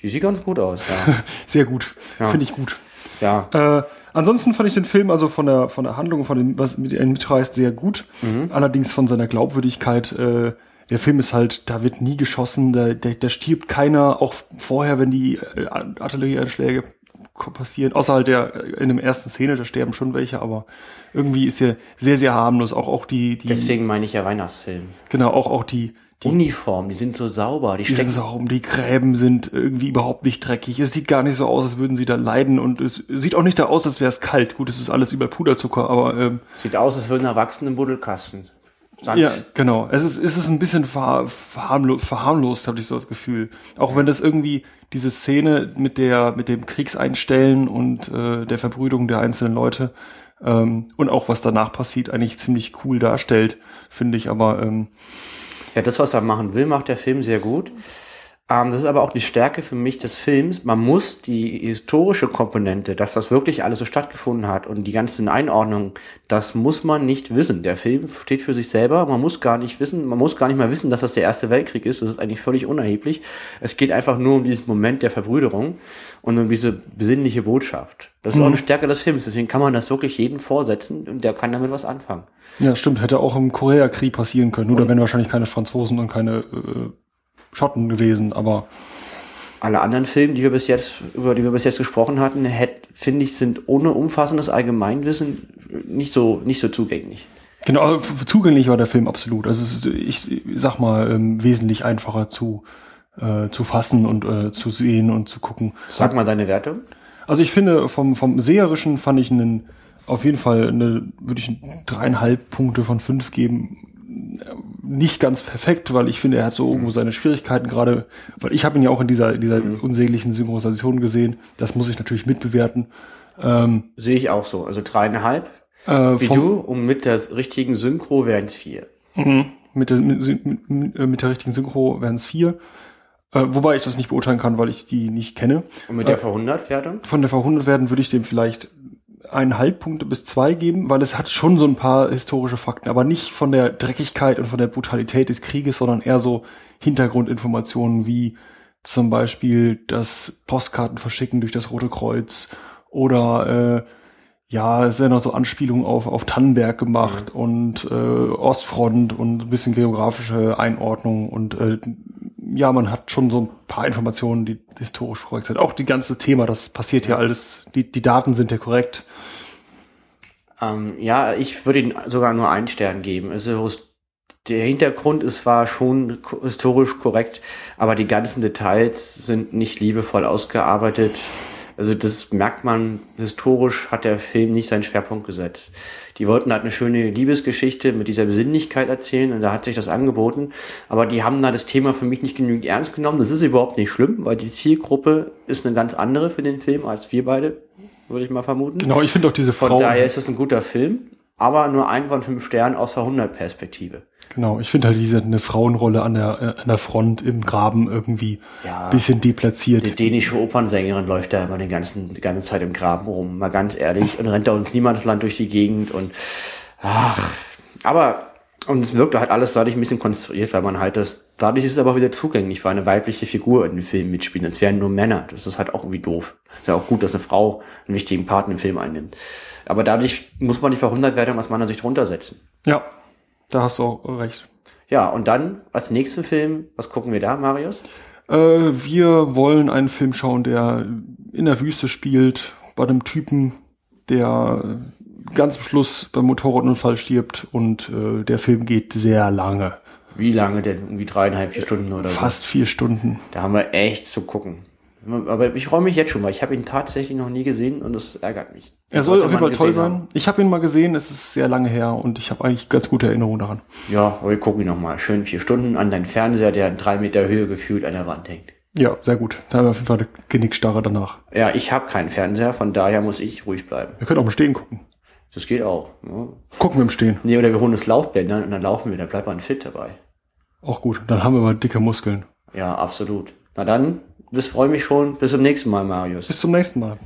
Die sieht ganz gut aus, ja. Sehr gut. Ja. Finde ich gut. ja. Äh, ansonsten fand ich den Film also von der von der Handlung, von dem, was mit ihm mitreißt, sehr gut. Mhm. Allerdings von seiner Glaubwürdigkeit. Äh, der Film ist halt, da wird nie geschossen, da, da, da stirbt keiner, auch vorher, wenn die äh, Artillerieeinschläge ko- passieren, außer halt der äh, in der ersten Szene, da sterben schon welche, aber irgendwie ist er sehr, sehr harmlos. Auch auch die, die Deswegen meine ich ja Weihnachtsfilm. genau, auch auch die, Die Uniform, die sind so sauber, die die sind rum, die Gräben sind irgendwie überhaupt nicht dreckig. Es sieht gar nicht so aus, als würden sie da leiden und es sieht auch nicht da aus, als wäre es kalt. Gut, es ist alles über Puderzucker, aber ähm, Sieht aus, als würden Erwachsene im Buddelkasten. Sand- ja, genau. Es ist, es ist ein bisschen ver, verharmlos, verharmlost, habe ich so das Gefühl. Auch wenn das irgendwie diese Szene mit der, mit dem Kriegseinstellen und äh, der Verbrüdung der einzelnen Leute ähm, und auch was danach passiert, eigentlich ziemlich cool darstellt, finde ich. Aber ähm, Ja, das, was er machen will, macht der Film sehr gut. Ähm, das ist aber auch die Stärke für mich des Films. Man muss die historische Komponente, dass das wirklich alles so stattgefunden hat und die ganzen Einordnungen, das muss man nicht wissen. Der Film steht für sich selber. Man muss gar nicht wissen, man muss gar nicht mal wissen, dass das der Erste Weltkrieg ist. Das ist eigentlich völlig unerheblich. Es geht einfach nur um diesen Moment der Verbrüderung und um diese besinnliche Botschaft. Das ist auch eine Stärke des Films. Deswegen kann man das wirklich jedem vorsetzen und der kann damit was anfangen. Ja, stimmt. Hätte auch im Koreakrieg passieren können. Nur da wären wahrscheinlich keine Franzosen und keine äh, Schotten gewesen. Aber alle anderen Filme, die wir bis jetzt, über die wir bis jetzt gesprochen hatten, hätt, finde ich, sind ohne umfassendes Allgemeinwissen nicht so, nicht so zugänglich. genau, also zugänglich war der Film absolut. Also es ist, ich sag mal, ähm, wesentlich einfacher zu, äh, zu fassen und äh, zu sehen und zu gucken. Sag mal deine Wertung. Also ich finde, vom, vom Seherischen fand ich einen, auf jeden Fall eine, würde ich dreieinhalb Punkte von fünf geben. Nicht ganz perfekt, weil ich finde, er hat so irgendwo seine Schwierigkeiten gerade, weil ich habe ihn ja auch in dieser, in dieser unsäglichen Synchronisation gesehen. Das muss ich natürlich mitbewerten. Ähm, Sehe ich auch so. Also dreieinhalb. äh, Wie vom- du, und mit der richtigen Synchro wären es vier. Mit der, mit, mit, äh, mit der richtigen Synchro wären es vier. Äh, wobei ich das nicht beurteilen kann, weil ich die nicht kenne. Und mit der Verhundert-Wertung? Von der V100 werden würde ich dem vielleicht eineinhalb Punkte bis zwei geben, weil es hat schon so ein paar historische Fakten, aber nicht von der Dreckigkeit und von der Brutalität des Krieges, sondern eher so Hintergrundinformationen wie zum Beispiel das Postkarten verschicken durch das Rote Kreuz oder äh, ja, es werden auch so Anspielungen auf, auf Tannenberg gemacht und äh, Ostfront und ein bisschen geografische Einordnung und äh, ja, man hat schon so ein paar Informationen, die historisch korrekt sind. Auch die ganze Thema, das passiert ja alles, die, die Daten sind ja korrekt. Ähm, ja, ich würde ihm sogar nur einen Stern geben. Also der Hintergrund ist zwar schon historisch korrekt, aber die ganzen Details sind nicht liebevoll ausgearbeitet. Also das merkt man, historisch hat der Film nicht seinen Schwerpunkt gesetzt. Die wollten halt eine schöne Liebesgeschichte mit dieser Besinnlichkeit erzählen und da hat sich das angeboten. Aber die haben da das Thema für mich nicht genügend ernst genommen. Das ist überhaupt nicht schlimm, weil die Zielgruppe ist eine ganz andere für den Film als wir beide, würde ich mal vermuten. Genau, ich finde auch diese Von Frau. daher ist es ein guter Film, aber nur ein von fünf Sternen aus Verhundert-Perspektive. Genau, ich finde halt diese eine Frauenrolle an der, äh, an der Front im Graben irgendwie Ja. bisschen deplatziert. Die dänische Opernsängerin läuft da immer den ganzen, die ganze Zeit im Graben rum, mal ganz ehrlich, und rennt da ins Niemandsland durch die Gegend und ach, aber und es wirkte halt alles dadurch ein bisschen konstruiert, weil man halt das, dadurch ist es aber auch wieder zugänglich, weil eine weibliche Figur in dem Film mitspielt. Es wären nur Männer. Das ist halt auch irgendwie doof. Ist ja auch gut, dass eine Frau einen wichtigen Part im Film einnimmt. Aber dadurch muss man die Verhundertwertung aus meiner Sicht runtersetzen. Ja, da hast du auch recht. Ja, und dann als nächsten Film, was gucken wir da, Marius? Äh, wir wollen einen Film schauen, der in der Wüste spielt, bei einem Typen, der ganz am Schluss beim Motorradunfall stirbt und äh, der Film geht sehr lange. Wie lange denn? Irgendwie dreieinhalb, vier Stunden oder so? Fast vier Stunden. Da haben wir echt zu gucken. Aber ich freue mich jetzt schon, weil ich habe ihn tatsächlich noch nie gesehen und das ärgert mich. Er soll auf jeden Fall toll sein. haben. Ich habe ihn mal gesehen, es ist sehr lange her und ich habe eigentlich ganz gute Erinnerungen daran. Ja, aber wir gucken ihn nochmal. Schön vier Stunden an deinen Fernseher, der in drei Meter Höhe gefühlt an der Wand hängt. Ja, sehr gut. Da haben wir auf jeden Fall eine Genickstarre danach. Ja, ich habe keinen Fernseher, von daher muss ich ruhig bleiben. Wir können auch im Stehen gucken. Das geht auch. Ja. Gucken wir im Stehen. Nee, oder wir holen das Laufbänder und dann laufen wir, dann bleibt man fit dabei. Auch gut. Dann haben wir mal dicke Muskeln. Ja, absolut. Na dann, bis freue mich schon. Bis zum nächsten Mal, Marius. Bis zum nächsten Mal.